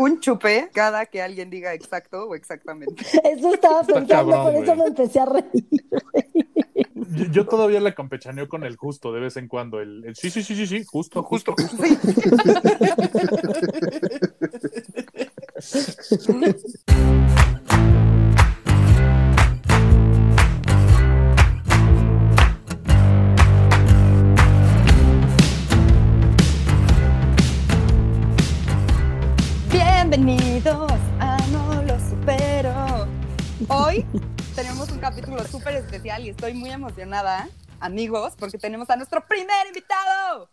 un chupe cada que alguien diga exacto o exactamente. Eso estaba Está pensando, cabrón, por eso me empecé a reír. Yo, yo todavía la campechaneo con el justo de vez en cuando. El, el sí, sí, sí, sí, sí, justo, justo, justo. Bienvenidos a No Lo Supero. Hoy tenemos un capítulo súper especial y estoy muy emocionada, amigos, porque tenemos a nuestro primer invitado.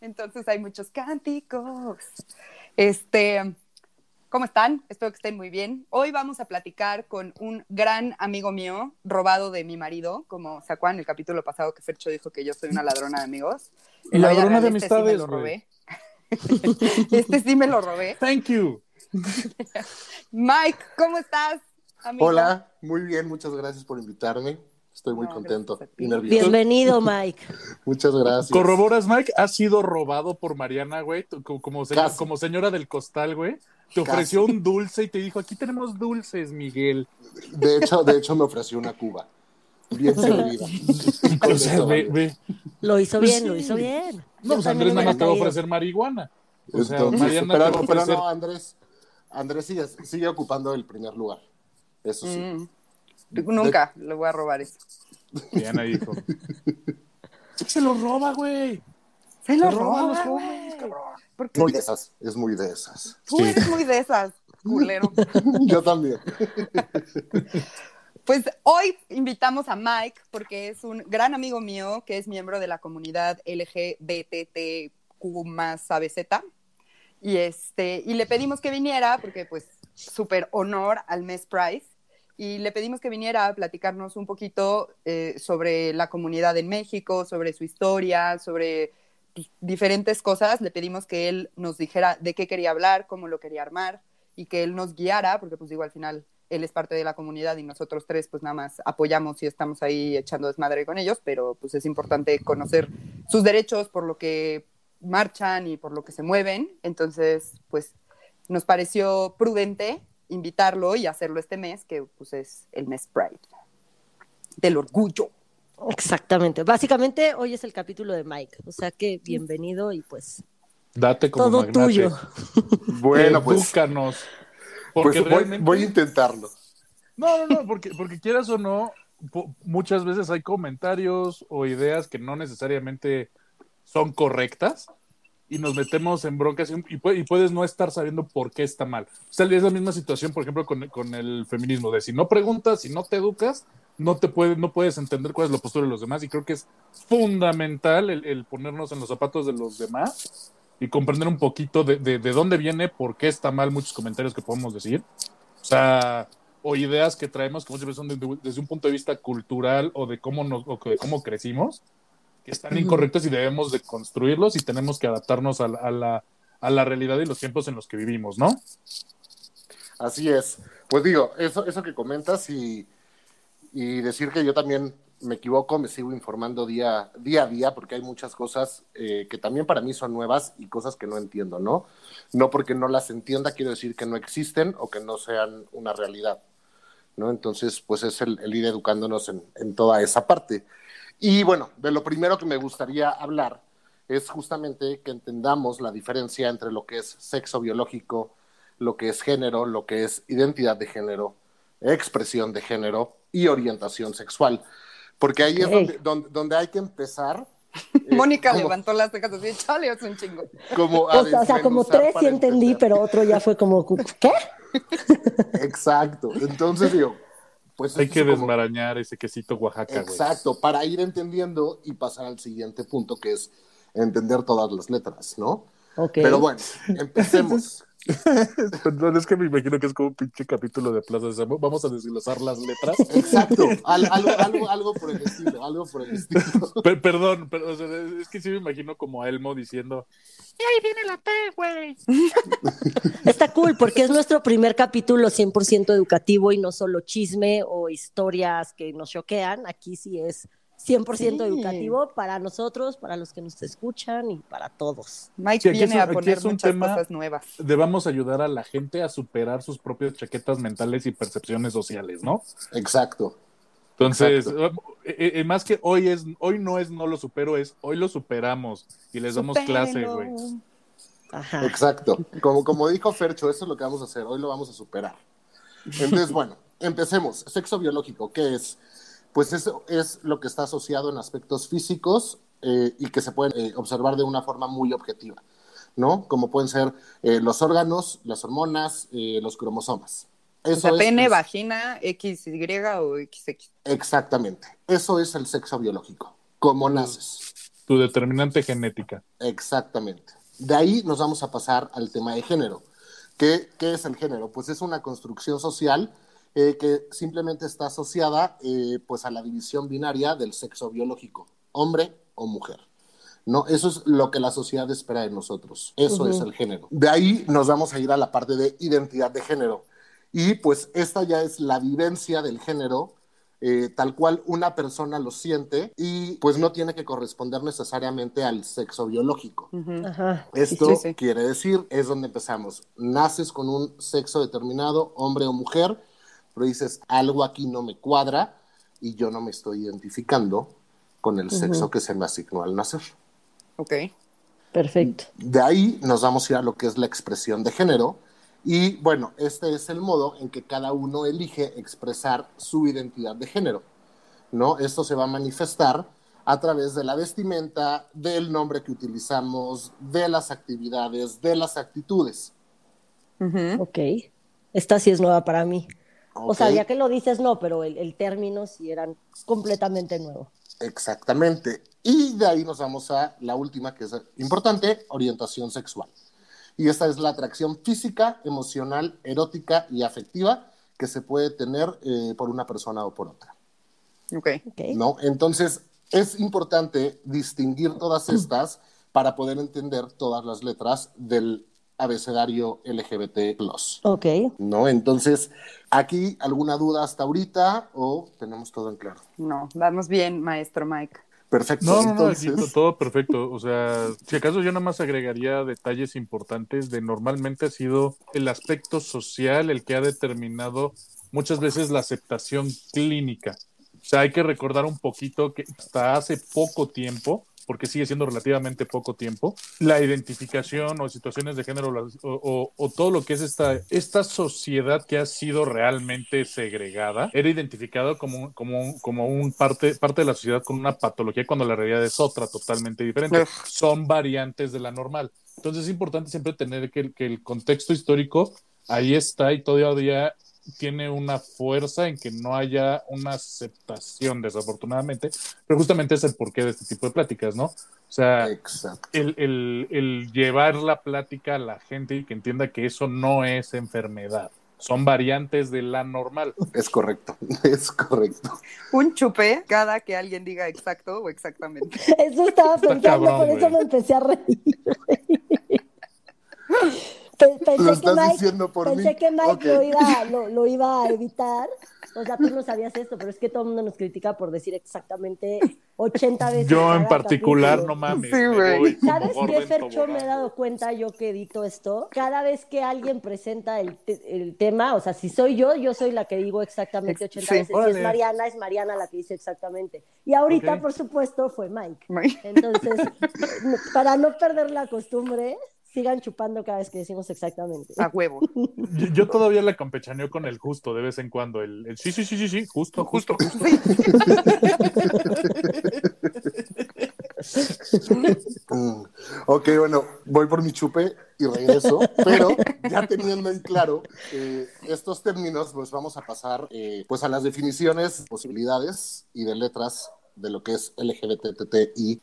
Entonces hay muchos cánticos. Este, ¿cómo están? Espero que estén muy bien. Hoy vamos a platicar con un gran amigo mío, robado de mi marido, como se acuerdan en el capítulo pasado que Fercho dijo que yo soy una ladrona de amigos. En la vida Ladrona de este sí me amistades, lo robé. este sí me lo robé. Thank you. Mike, ¿cómo estás? amigo? Hola, muy bien, muchas gracias por invitarme. Estoy muy No, contento y nervioso. Bienvenido, Mike. Muchas gracias. ¿Corroboras, Mike? ¿Has sido robado por Mariana, güey? Como, como, se- Casi. como señora del costal, güey. Te Casi. ofreció un dulce y te dijo, aquí tenemos dulces, Miguel. De hecho, de hecho me ofreció una cuba. Bien servida. O sea, ve, ve. Lo hizo bien, sí. lo hizo bien. No, pues Andrés nada más te va a ofrecer marihuana. O sea, Entonces, Mariana pero, a pero no, Andrés, Andrés sigue, sigue ocupando el primer lugar. Eso sí. Mm. Nunca le voy a robar eso. Bien ahí, hijo. Se lo roba, güey. Se lo Se roba los roba, jóvenes, güey. cabrón. Porque Muy de esas, es muy de esas. tú eres muy de esas, culero. Yo también. Pues hoy invitamos a Mike porque es un gran amigo mío que es miembro de la comunidad LGBTQ. Y, este, y le pedimos que viniera porque pues súper honor al mes Price. Y le pedimos que viniera a platicarnos un poquito eh, sobre la comunidad en México, sobre su historia, sobre diferentes cosas. Le pedimos que él nos dijera de qué quería hablar, cómo lo quería armar y que él nos guiara, porque pues digo, al final él es parte de la comunidad y nosotros tres pues nada más apoyamos y estamos ahí echando desmadre con ellos, pero pues es importante conocer sus derechos por lo que marchan y por lo que se mueven. Entonces, pues nos pareció prudente invitarlo y hacerlo este mes, que pues es el mes Pride, del orgullo. Exactamente. Básicamente, hoy es el capítulo de Mike. O sea que bienvenido y pues Date como todo magnate. tuyo. Bueno, pues, Edúcanos. Porque pues voy, realmente... voy a intentarlo. No, no, no, porque, porque quieras o no, muchas veces hay comentarios o ideas que no necesariamente son correctas y nos metemos en broncas y, y pu- y puedes no estar sabiendo por qué está mal. O sea, es la misma situación, por ejemplo, con, con el feminismo, de si no preguntas, si no te educas, no te puedes, no puedes entender cuál es la postura de los demás y creo que es fundamental el, el ponernos en los zapatos de los demás y comprender un poquito de, de, de dónde viene, por qué está mal muchos comentarios que podemos decir. O sea, o ideas que traemos que muchas veces son desde, desde un punto de vista cultural o de cómo nos, o de cómo crecimos, que están incorrectos y debemos de construirlos y tenemos que adaptarnos a la, a la, a la realidad y los tiempos en los que vivimos, ¿no? Así es. Pues digo, eso, eso que comentas y, y decir que yo también me equivoco, me sigo informando día, día a día, porque hay muchas cosas eh, que también para mí son nuevas y cosas que no entiendo, ¿no? No porque no las entienda, quiero decir que no existen o que no sean una realidad, ¿no? Entonces, pues es el, ir educándonos en toda esa parte. Y bueno, de lo primero que me gustaría hablar es justamente que entendamos la diferencia entre lo que es sexo biológico, lo que es género, lo que es identidad de género, expresión de género y orientación sexual. Porque ahí es donde, donde, donde hay que empezar. eh, Mónica como- levantó las cejas así, chale, es un chingo. como a O sea, o sea, como tres sí entendí, entender. pero otro ya fue como, ¿qué? Exacto. Entonces digo, pues Hay que como- desmarañar ese quesito Oaxaca, güey. Exacto, para ir entendiendo y pasar al siguiente punto que es entender todas las letras, ¿no? Ok. Pero bueno, empecemos. Perdón, es que me imagino que es como un pinche capítulo de Plaza de Samo. Vamos a desglosar las letras. Exacto, al- algo, algo, algo por el estilo, algo por el estilo. Per- perdón, pero, o sea, es que sí me imagino como a Elmo diciendo, y ahí viene la P, güey. Está cool porque es nuestro primer capítulo 100% educativo y no solo chisme o historias que nos choquean. Aquí sí es 100% Sí. educativo para nosotros, para los que nos escuchan y para todos. Mike Sí, viene es a poner es un muchas tema cosas nuevas. Debamos ayudar a la gente a superar sus propias chaquetas mentales y percepciones sociales, ¿no? Exacto. Entonces, Exacto. eh, eh, más que hoy es, hoy no es no lo supero, es hoy lo superamos y les damos clase, güey. Ajá. Exacto. Como, como dijo Fercho, eso es lo que vamos a hacer. Hoy lo vamos a superar. Entonces, bueno, empecemos. Sexo biológico, ¿qué es? Pues eso es lo que está asociado en aspectos físicos eh, y que se pueden eh, observar de una forma muy objetiva, ¿no? Como pueden ser eh, los órganos, las hormonas, eh, los cromosomas. O Eso sea, es, pene, vagina, XY o XX. Exactamente. Eso es el sexo biológico. Cómo naces. Tu determinante genética. Exactamente. De ahí nos vamos a pasar al tema de género. ¿Qué, qué es el género? Pues es una construcción social eh, que simplemente está asociada eh, pues a la división binaria del sexo biológico, hombre o mujer. ¿no? Eso es lo que la sociedad espera de nosotros. Eso es el género. De ahí nos vamos a ir a la parte de identidad de género. Y pues esta ya es la vivencia del género eh, tal cual una persona lo siente y pues no tiene que corresponder necesariamente al sexo biológico. Ajá. Esto Sí, sí. quiere decir, es donde empezamos. Naces con un sexo determinado, hombre o mujer, pero dices, algo aquí no me cuadra y yo no me estoy identificando con el sexo que se me asignó al nacer. Ok. Perfecto. De ahí nos vamos a ir a lo que es la expresión de género. Y bueno, este es el modo en que cada uno elige expresar su identidad de género. ¿no? Esto se va a manifestar a través de la vestimenta, del nombre que utilizamos, de las actividades, de las actitudes. Ujú. Ok. Esta sí es nueva para mí. O sea, ya que lo dices, no, pero el, el término sí era completamente nuevo. Exactamente. Y de ahí nos vamos a la última, que es importante, orientación sexual. Y esta es la atracción física, emocional, erótica y afectiva que se puede tener eh, por una persona o por otra. Ok. Ok. ¿no? Entonces, es importante distinguir todas estas para poder entender todas las letras del abecedario LGBT+. Ok. ¿No? Entonces, ¿aquí alguna duda hasta ahorita o tenemos todo en claro? No, vamos bien, maestro Mike. Perfecto. No, no, todo perfecto. O sea, si acaso yo nada más agregaría detalles importantes de normalmente ha sido el aspecto social el que ha determinado muchas veces la aceptación clínica. O sea, hay que recordar un poquito que hasta hace poco tiempo, porque sigue siendo relativamente poco tiempo, la identificación o situaciones de género o, o- o todo lo que es esta, esta sociedad que ha sido realmente segregada era identificado como, como, como un parte, parte de la sociedad con una patología cuando la realidad es otra totalmente diferente. Son variantes de la normal. Entonces es importante siempre tener que, el- que el contexto histórico ahí está y todavía tiene una fuerza en que no haya una aceptación, desafortunadamente, pero justamente es el porqué de este tipo de pláticas, ¿no? O sea, Exacto. el, el- el llevar la plática a la gente y que entienda que eso no es enfermedad, son variantes de la normal. Es correcto. Es correcto. Un chupe cada que alguien diga exacto o exactamente. Eso estaba pensando, cabrón, por eso güey. me empecé a reír. Pe- Pensé Lo que estás Mike, diciendo por pensé mí. que Mike Ok. lo, iba, lo, lo iba a evitar. O sea, tú no sabías esto, pero es que todo el mundo nos critica por decir exactamente 80 veces. Yo en particular, capítulo. no mames. Sí, voy ¿Sabes qué, Fercho? Me he dado cuenta yo que edito esto. Cada vez que alguien presenta el, te- el tema, o sea, si soy yo, yo soy la que digo exactamente Ex- 80 sí. veces. Si es Mariana, es Mariana la que dice exactamente. Y ahorita, Ok. por supuesto, fue Mike. Mike. Entonces, para no perder la costumbre, sigan chupando cada vez que decimos exactamente. A huevo. Yo, yo todavía la campechaneo con el justo de vez en cuando. El, el sí, sí, sí, sí, sí, justo, justo, justo. Mm. Ok, bueno, voy por mi chupe y regreso, pero ya teniendo en claro eh, estos términos, pues vamos a pasar eh, pues a las definiciones, posibilidades y de letras de lo que es LGBTTIQ+,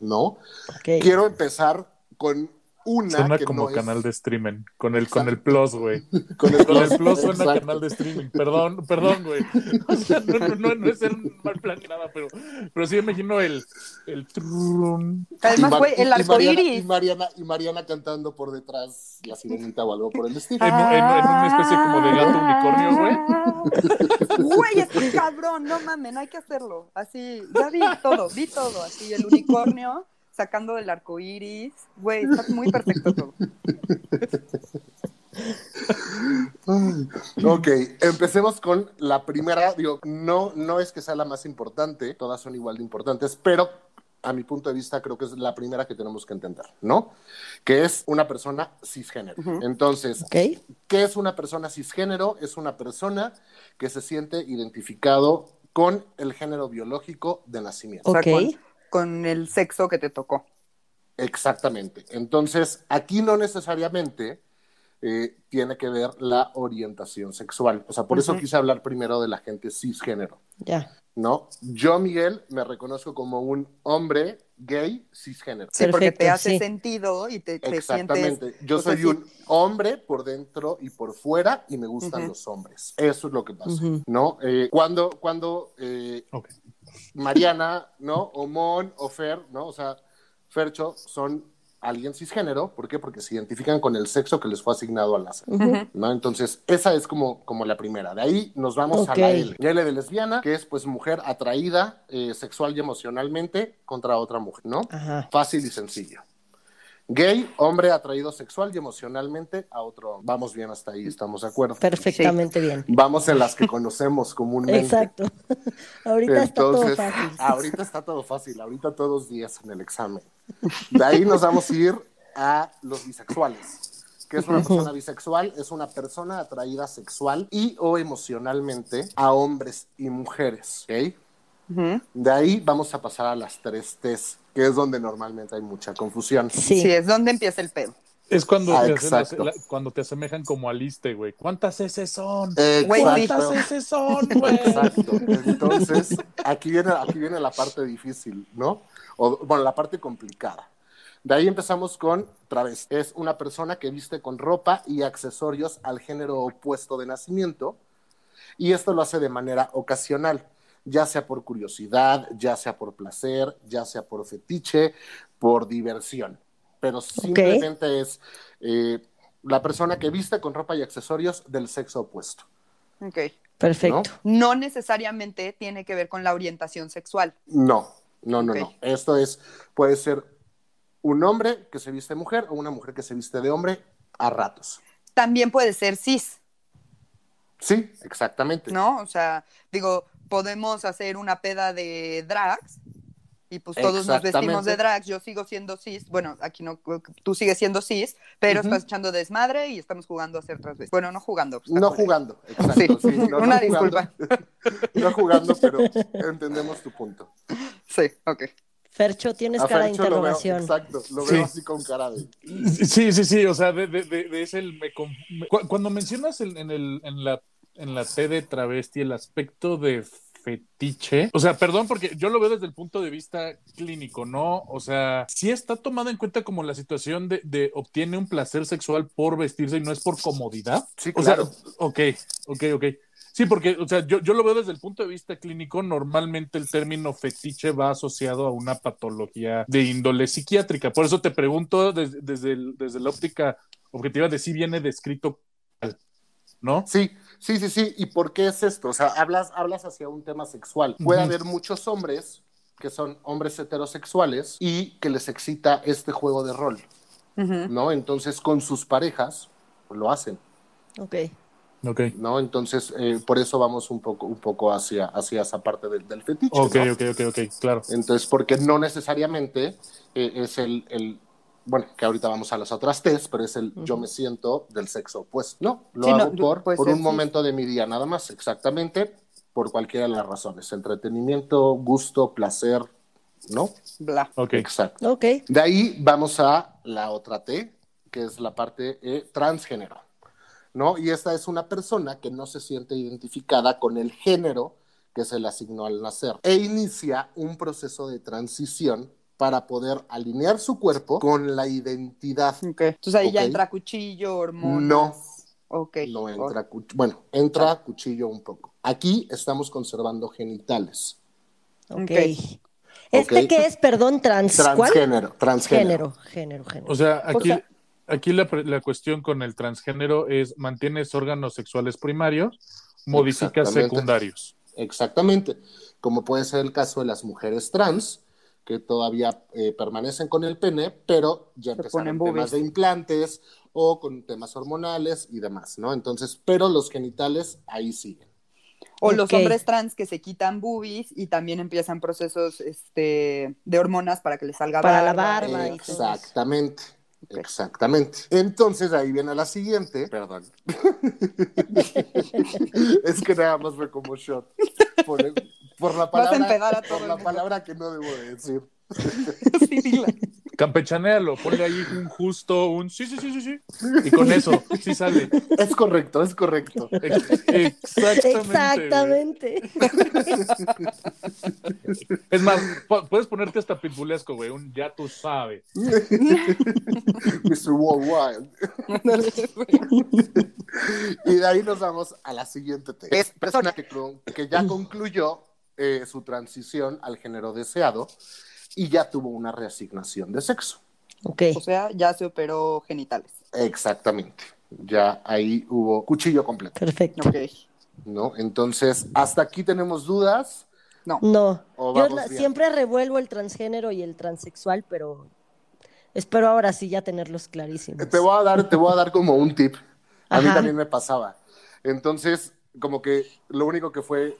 ¿no? Quiero empezar con una Suena que como no es- canal de streaming, con el, con el plus, güey. con el Con el plus suena Exacto. canal de streaming. Perdón, perdón, güey. O sea, no, no, no, no es ser un mal plan ni nada, pero, pero sí me imagino el, el trum. Además, güey, el y- y arco. Y Mariana, y Mariana cantando por detrás la sirenita o algo por el estilo. En, en- en una especie como de gato unicornio, güey. Güey, es cabrón, no mamen, hay que hacerlo. Así, ya vi todo, vi todo. Así, el unicornio sacando del arco iris. Güey, está muy perfecto todo. Ok, empecemos con la primera. Digo, no, no es que sea la más importante, todas son igual de importantes, pero a mi punto de vista creo que es la primera que tenemos que entender, ¿no? Que es una persona cisgénero. Entonces. ¿qué es una persona cisgénero? Es una persona que se siente identificado con el género biológico de nacimiento. O sea, Ok. Con, el sexo que te tocó. Exactamente. Entonces, aquí no necesariamente eh, tiene que ver la orientación sexual. O sea, por eso Ujú. quise hablar primero de la gente cisgénero, Ya. ¿no? Yo, Miguel, me reconozco como un hombre gay cisgénero. Sí, porque te hace sí. sentido y te, te sientes. Exactamente. Yo o sea, soy sí. un hombre por dentro y por fuera y me gustan Ujú. los hombres. Eso es lo que pasa, Ujú. ¿no? Eh, cuando cuando eh, Ok. Mariana, ¿no? O Mon, o Fer, ¿no? O sea, Fercho son alguien cisgénero. ¿Por qué? Porque se identifican con el sexo que les fue asignado al. Ujú. ¿no? Entonces, esa es como, como la primera. De ahí nos vamos a la L. La L de lesbiana, que es pues mujer atraída eh, sexual y emocionalmente contra otra mujer, ¿no? Ajá. Fácil y sencillo. Gay, hombre atraído sexual y emocionalmente a otro. hombre. Vamos bien hasta ahí, estamos de acuerdo. Perfectamente bien. Vamos en las que conocemos comúnmente. Exacto. Ahorita está todo fácil. ahorita está todo fácil, ahorita todos 10 en el examen. De ahí nos vamos a ir a los bisexuales. ¿Qué es una persona bisexual? Es una persona atraída sexual y o emocionalmente a hombres y mujeres. De ahí vamos a pasar a las tres T's, que es donde normalmente hay mucha confusión. Sí. Sí, es donde empieza el pedo. Es cuando, Ah, te hacen la- cuando te asemejan como aliste, güey. ¿Cuántas S son? Güey. ¿Cuántas S son, güey? Exacto. Entonces, aquí viene, aquí viene la parte difícil, ¿no? O, bueno, la parte complicada. De ahí empezamos con travesti. Es una persona que viste con ropa y accesorios al género opuesto de nacimiento. Y esto lo hace de manera ocasional, ya sea por curiosidad, ya sea por placer, ya sea por fetiche, por diversión. Pero simplemente es eh, la persona que viste con ropa y accesorios del sexo opuesto. Ok. Perfecto. No necesariamente tiene que ver con la orientación sexual. No, no, no, no. Esto es, puede ser un hombre que se viste de mujer o una mujer que se viste de hombre a ratos. También puede ser cis, Sí, exactamente. ¿no? O sea, digo, podemos hacer una peda de drags y pues todos nos vestimos de drags. Yo sigo siendo cis, bueno, aquí no, tú sigues siendo cis, pero estás echando desmadre y estamos jugando a hacer transvestis. Bueno, no jugando. está No jugando, exacto. Sí, sí, no, no una jugando. disculpa. no jugando, pero entendemos tu punto. Sí, ok. Fercho, tienes A cara de Fercho lo veo- interrogación. exacto, lo Sí. veo así con cara de. Sí, sí, sí, o sea, de, de, de, de ese el me conf- cuando mencionas el- en, el, en, la, en la T de travesti el aspecto de fetiche, o sea, perdón, porque yo lo veo desde el punto de vista clínico, ¿no? O sea, sí está tomado en cuenta como la situación de, de obtiene un placer sexual por vestirse y no es por comodidad. Sí, O claro. sea, ok, ok, ok. Sí, porque, o sea, yo, yo lo veo desde el punto de vista clínico, normalmente el término fetiche va asociado a una patología de índole psiquiátrica. Por eso te pregunto desde, desde, el- desde la óptica objetiva de si viene descrito, ¿no? Sí, sí, sí, sí. ¿Y por qué es esto? O sea, hablas, hablas hacia un tema sexual. Puede haber muchos hombres que son hombres heterosexuales y que les excita este juego de rol. ¿no? Entonces, con sus parejas lo hacen, Ok. Ok, ¿no? Entonces, eh, por eso vamos un poco, un poco hacia, hacia esa parte del, del fetiche, ok, ¿no? ok, ok, ok, claro. Entonces, porque no necesariamente eh, es el, el- bueno, que ahorita vamos a las otras test, pero es el yo me siento del sexo opuesto. No, lo Sí, no, hago por, puede por ser, un sí. momento de mi día nada más, exactamente, por cualquiera de las razones. Entretenimiento, gusto, placer, ¿no? Bla. Ok, Exacto. Ok. De ahí vamos a la otra T, que es la parte eh, transgénero, ¿no? Y esta es una persona que no se siente identificada con el género que se le asignó al nacer e inicia un proceso de transición para poder alinear su cuerpo con la identidad. Entonces ahí ya entra cuchillo, hormonas. No. Ok. No entra cuch- bueno, entra cuchillo un poco. Aquí estamos conservando genitales. Ok. ¿Este qué es, perdón, trans? ¿Cuál? Transgénero, transgénero. Género, género, género. O sea, aquí, sea- aquí la, la cuestión con el transgénero es mantienes órganos sexuales primarios, modificas Exactamente. secundarios. Exactamente. Como puede ser el caso de las mujeres trans, que todavía eh, permanecen con el pene, pero ya Se empezaron ponen temas de implantes o con temas hormonales y demás, ¿no? Entonces, pero los genitales ahí siguen. O los hombres trans que se quitan boobies y también empiezan procesos este, de hormonas para que les salga Para la barba. barba. todo eso. Exactamente. Exactamente. Entonces ahí viene la siguiente. Perdón. es que nada más fue como shot. Por, el- por la Vas a palabra, empedar a todo por la palabra que no debo de decir. Sí, dila. Campechanéalo, ponle ahí un justo, un sí, sí, sí, sí, sí. Y con eso, sí sale. Es correcto, es correcto. Ex- Exactamente. Exactamente. güey. Es más, pu- puedes ponerte hasta pitbullesco, güey. Un ya tú sabes. Mr. Worldwide. Y de ahí nos vamos a la siguiente. Es persona que ya concluyó eh, su transición al género deseado y ya tuvo una reasignación de sexo. Ok. O sea, ya se operó genitales. Exactamente. Ya ahí hubo cuchillo completo, Perfecto. Ok. ¿no? Entonces, hasta aquí tenemos dudas. No. No. ¿O Yo la- siempre revuelvo el transgénero y el transexual, pero espero ahora sí ya tenerlos clarísimos. Te voy a dar, te voy a dar como un tip. A mí también me pasaba. Entonces, como que lo único que fue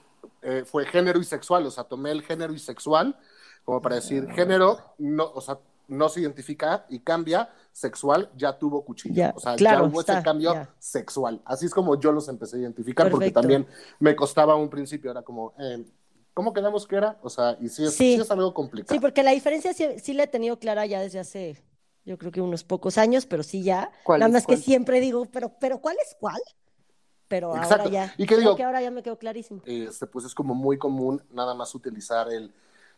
eh, fue género y sexual, o sea, tomé el género y sexual como para decir género no, o sea, no se identifica y cambia, sexual ya tuvo cuchillo. Ya, o sea, claro, ya hubo ese cambio sexual. Así es como yo los empecé a identificar porque también me costaba un principio, era como eh, ¿Cómo quedamos que era? O sea, y sí es, Sí. sí es algo complicado. Sí, porque la diferencia sí, sí la he tenido clara ya desde hace, yo creo que unos pocos años, pero sí ya. ¿Cuál Nada más que siempre digo, pero, pero ¿cuál es cuál? Pero ahora Exacto. ya. ¿Y qué creo digo? que ahora ya me quedó clarísimo. este, pues es como muy común nada más utilizar el,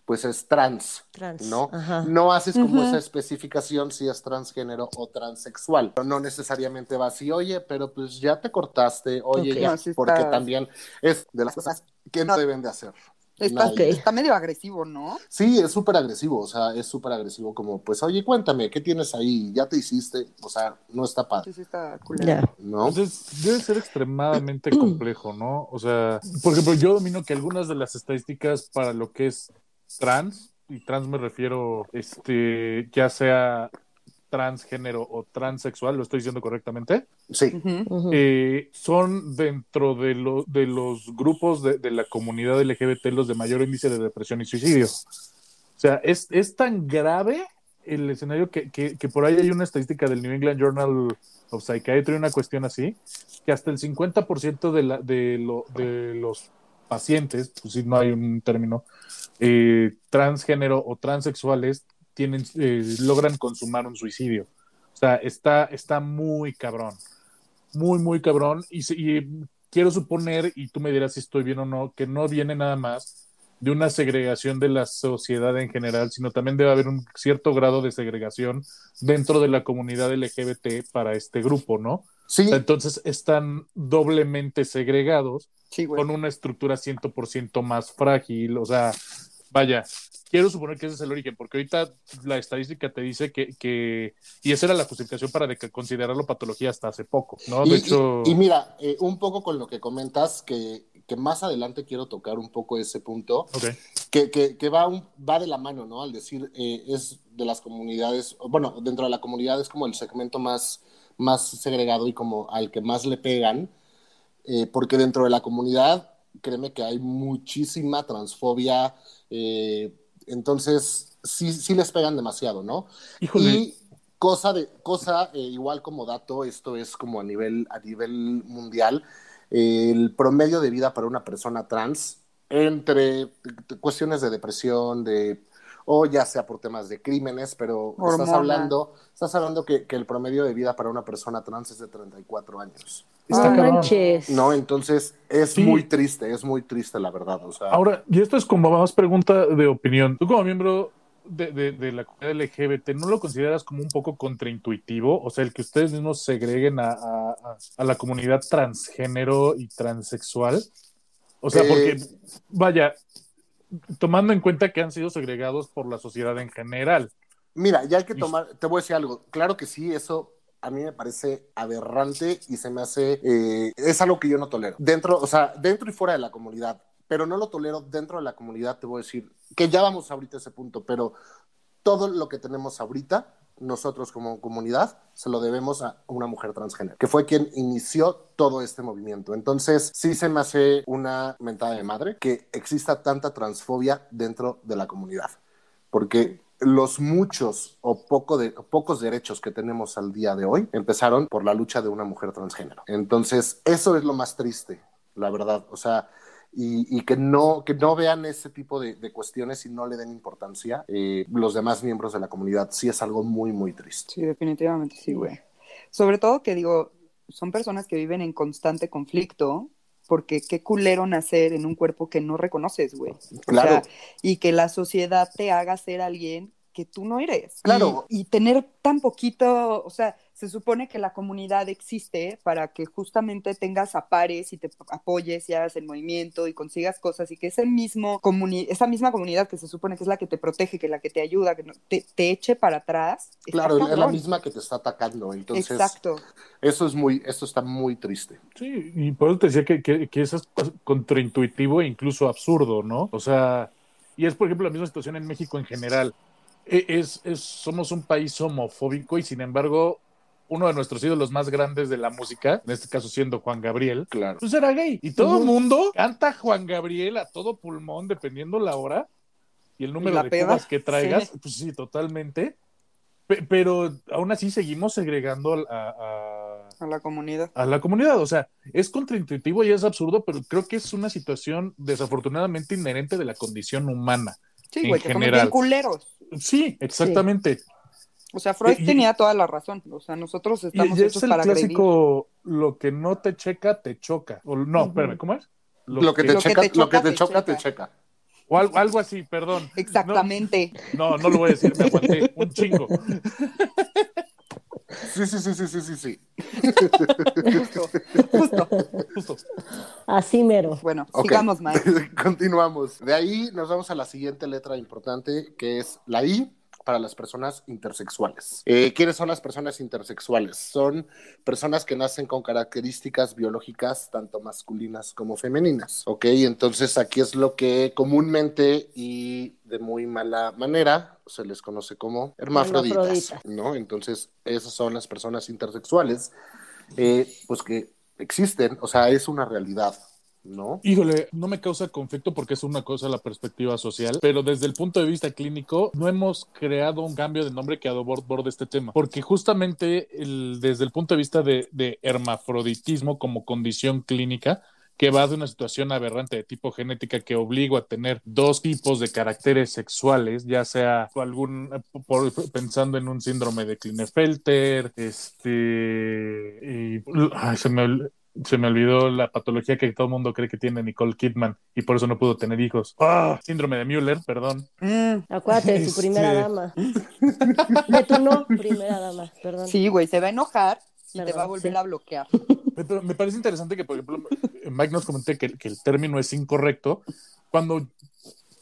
pues es trans, Trans, ¿no? ajá. No haces como esa especificación si es transgénero o transexual. Pero no necesariamente va así, oye, pero pues ya te cortaste, oye, Ok. ya, No, sí porque también es de las cosas que no deben de hacer. Está, está medio agresivo, ¿no? Sí, es súper agresivo, o sea, es súper agresivo como, pues, oye, cuéntame, ¿qué tienes ahí? ¿Ya te hiciste? O sea, no está padre, Sí, sí está culero. ¿no? Entonces, debe ser extremadamente complejo, ¿no? O sea, por ejemplo, yo domino que algunas de las estadísticas para lo que es trans, y trans me refiero, este, ya sea transgénero o transexual, ¿lo estoy diciendo correctamente? Sí. Eh, son dentro de, lo- de los grupos de, de la comunidad LGBT los de mayor índice de depresión y suicidio. O sea, es, es tan grave el escenario que, que, que por ahí hay una estadística del New England Journal of Psychiatry, una cuestión así, que hasta el 50% de, la, de, lo, de los pacientes, pues si no hay un término, eh, transgénero o transexuales, tienen, eh, logran consumar un suicidio. O sea, está, está muy cabrón. Muy, muy cabrón. Y, quiero suponer, y tú me dirás si estoy bien o no, que no viene nada más de una segregación de la sociedad en general, sino también debe haber un cierto grado de segregación dentro de la comunidad LGBT para este grupo, ¿no? sí, Entonces están doblemente segregados Sí, con una estructura 100% más frágil, o sea, vaya, quiero suponer que ese es el origen, porque ahorita la estadística te dice que, que y esa era la justificación para de que considerarlo patología hasta hace poco, ¿no? Y, De hecho, y- y mira, eh, un poco con lo que comentas, que, que más adelante quiero tocar un poco ese punto, ok, que, que, que va, un- va de la mano, ¿no? Al decir, eh, es de las comunidades, bueno, dentro de la comunidad es como el segmento más, más segregado y como al que más le pegan, eh, porque dentro de la comunidad, créeme que hay muchísima transfobia, eh, entonces sí, sí les pegan demasiado, ¿no? híjole, Y cosa de cosa eh, igual como dato, esto es como a nivel a nivel mundial, eh, el promedio de vida para una persona trans entre cuestiones de depresión, de o ya sea por temas de crímenes, pero estás hablando, estás hablando que, que el promedio de vida para una persona trans es de 34 años. Está No cabrón. manches. No, entonces es Sí. muy triste, es muy triste la verdad, o sea, Ahora, y esto es como más pregunta de opinión. Tú como miembro de, de- de la comunidad LGBT, ¿no lo consideras como un poco contraintuitivo? O sea, el que ustedes mismos segreguen a, a- la comunidad transgénero y transexual. O sea, Eh, porque, vaya, tomando en cuenta que han sido segregados por la sociedad en general. Mira, ya hay que tomar, te voy a decir algo, claro que sí, eso a mí me parece aberrante y se me hace, eh, es algo que yo no tolero. Dentro, o sea, dentro y fuera de la comunidad, pero no lo tolero dentro de la comunidad, te voy a decir, que ya vamos ahorita a ese punto, pero todo lo que tenemos ahorita, nosotros como comunidad, se lo debemos a una mujer transgénero, que fue quien inició todo este movimiento. Entonces, sí se me hace una mentada de madre que exista tanta transfobia dentro de la comunidad, porque los muchos o poco pocos derechos que tenemos al día de hoy empezaron por la lucha de una mujer transgénero. Entonces, eso es lo más triste, la verdad. O sea, y, que, no, que no vean ese tipo de, de cuestiones y no le den importancia eh, los demás miembros de la comunidad. Sí es algo muy, muy triste. Sí, definitivamente sí, güey. Sobre todo que digo, son personas que viven en constante conflicto, porque qué culero nacer en un cuerpo que no reconoces, güey. O Claro. sea, y que la sociedad te haga ser alguien que tú no eres. Claro. Y, y tener tan poquito, o sea, se supone que la comunidad existe para que justamente tengas a pares y te apoyes y hagas el movimiento y consigas cosas y que ese mismo comuni esa misma comunidad que se supone que es la que te protege, que la que te ayuda, que no- te, te eche para atrás. Claro, es la misma que te está atacando. Entonces, Exacto. eso es muy, esto está muy triste. Sí, y por eso te decía que, que, que eso es contraintuitivo e incluso absurdo, ¿no? O sea, y es por ejemplo la misma situación en México en general. E- Es, es, somos un país homofóbico y sin embargo uno de nuestros ídolos más grandes de la música, en este caso siendo Juan Gabriel, Claro. pues era gay. Y todo el mundo canta Juan Gabriel a todo pulmón, dependiendo la hora y el número la de cubas que traigas. sí. Pues sí, totalmente. Pe- pero aún así seguimos segregando a- a, A la comunidad. a la comunidad. O sea, es contraintuitivo y es absurdo, pero creo que es una situación desafortunadamente inherente de la condición humana. Sí, güey, que somos bien culeros. Sí, exactamente. O sea, Freud Y- y- tenía toda la razón. O sea, nosotros Y, estamos y hechos es el para agredir. clásico, lo que no te checa, te choca. O, no, Ujú. espérame, ¿cómo es? Lo, que te Lo que checa, te lo que choca, te te choca, te checa. checa. O algo, algo así, perdón. Exactamente. No, no, no lo voy a decir, me aguanté un chingo. Sí, sí, sí, sí, sí, sí, sí. Justo. Justo. Justo. Así mero. Bueno, sigamos, Mike. Continuamos. De ahí nos vamos a la siguiente letra importante, que es la I para las personas intersexuales. Eh, ¿Quiénes son las personas intersexuales? Son personas que nacen con características biológicas tanto masculinas como femeninas. ¿Ok? Entonces aquí es lo que comúnmente y de muy mala manera se les conoce como hermafroditas. Hermafroditas. ¿No? Entonces esas son las personas intersexuales, eh, pues que existen, o sea, es una realidad. ¿No? Híjole, no me causa conflicto porque es una cosa la perspectiva social, pero desde el punto de vista clínico no hemos creado un cambio de nombre que aborde este tema, porque justamente el- desde el punto de vista de, de hermafroditismo como condición clínica, que va de una situación aberrante de tipo genética que obliga a tener dos tipos de caracteres sexuales, ya sea algún por- pensando en un síndrome de Klinefelter, este y ay, se me se me olvidó la patología que todo el mundo cree que tiene Nicole Kidman y por eso no pudo tener hijos. Ah, síndrome de Müller, perdón. Mm, Acuérdate de tu Este- primera dama. De tu no primera dama, perdón. sí, güey, se va a enojar y te va a volver sí. a bloquear. Pero me parece interesante que, por ejemplo, Mike nos comenté que, que el término es incorrecto. Cuando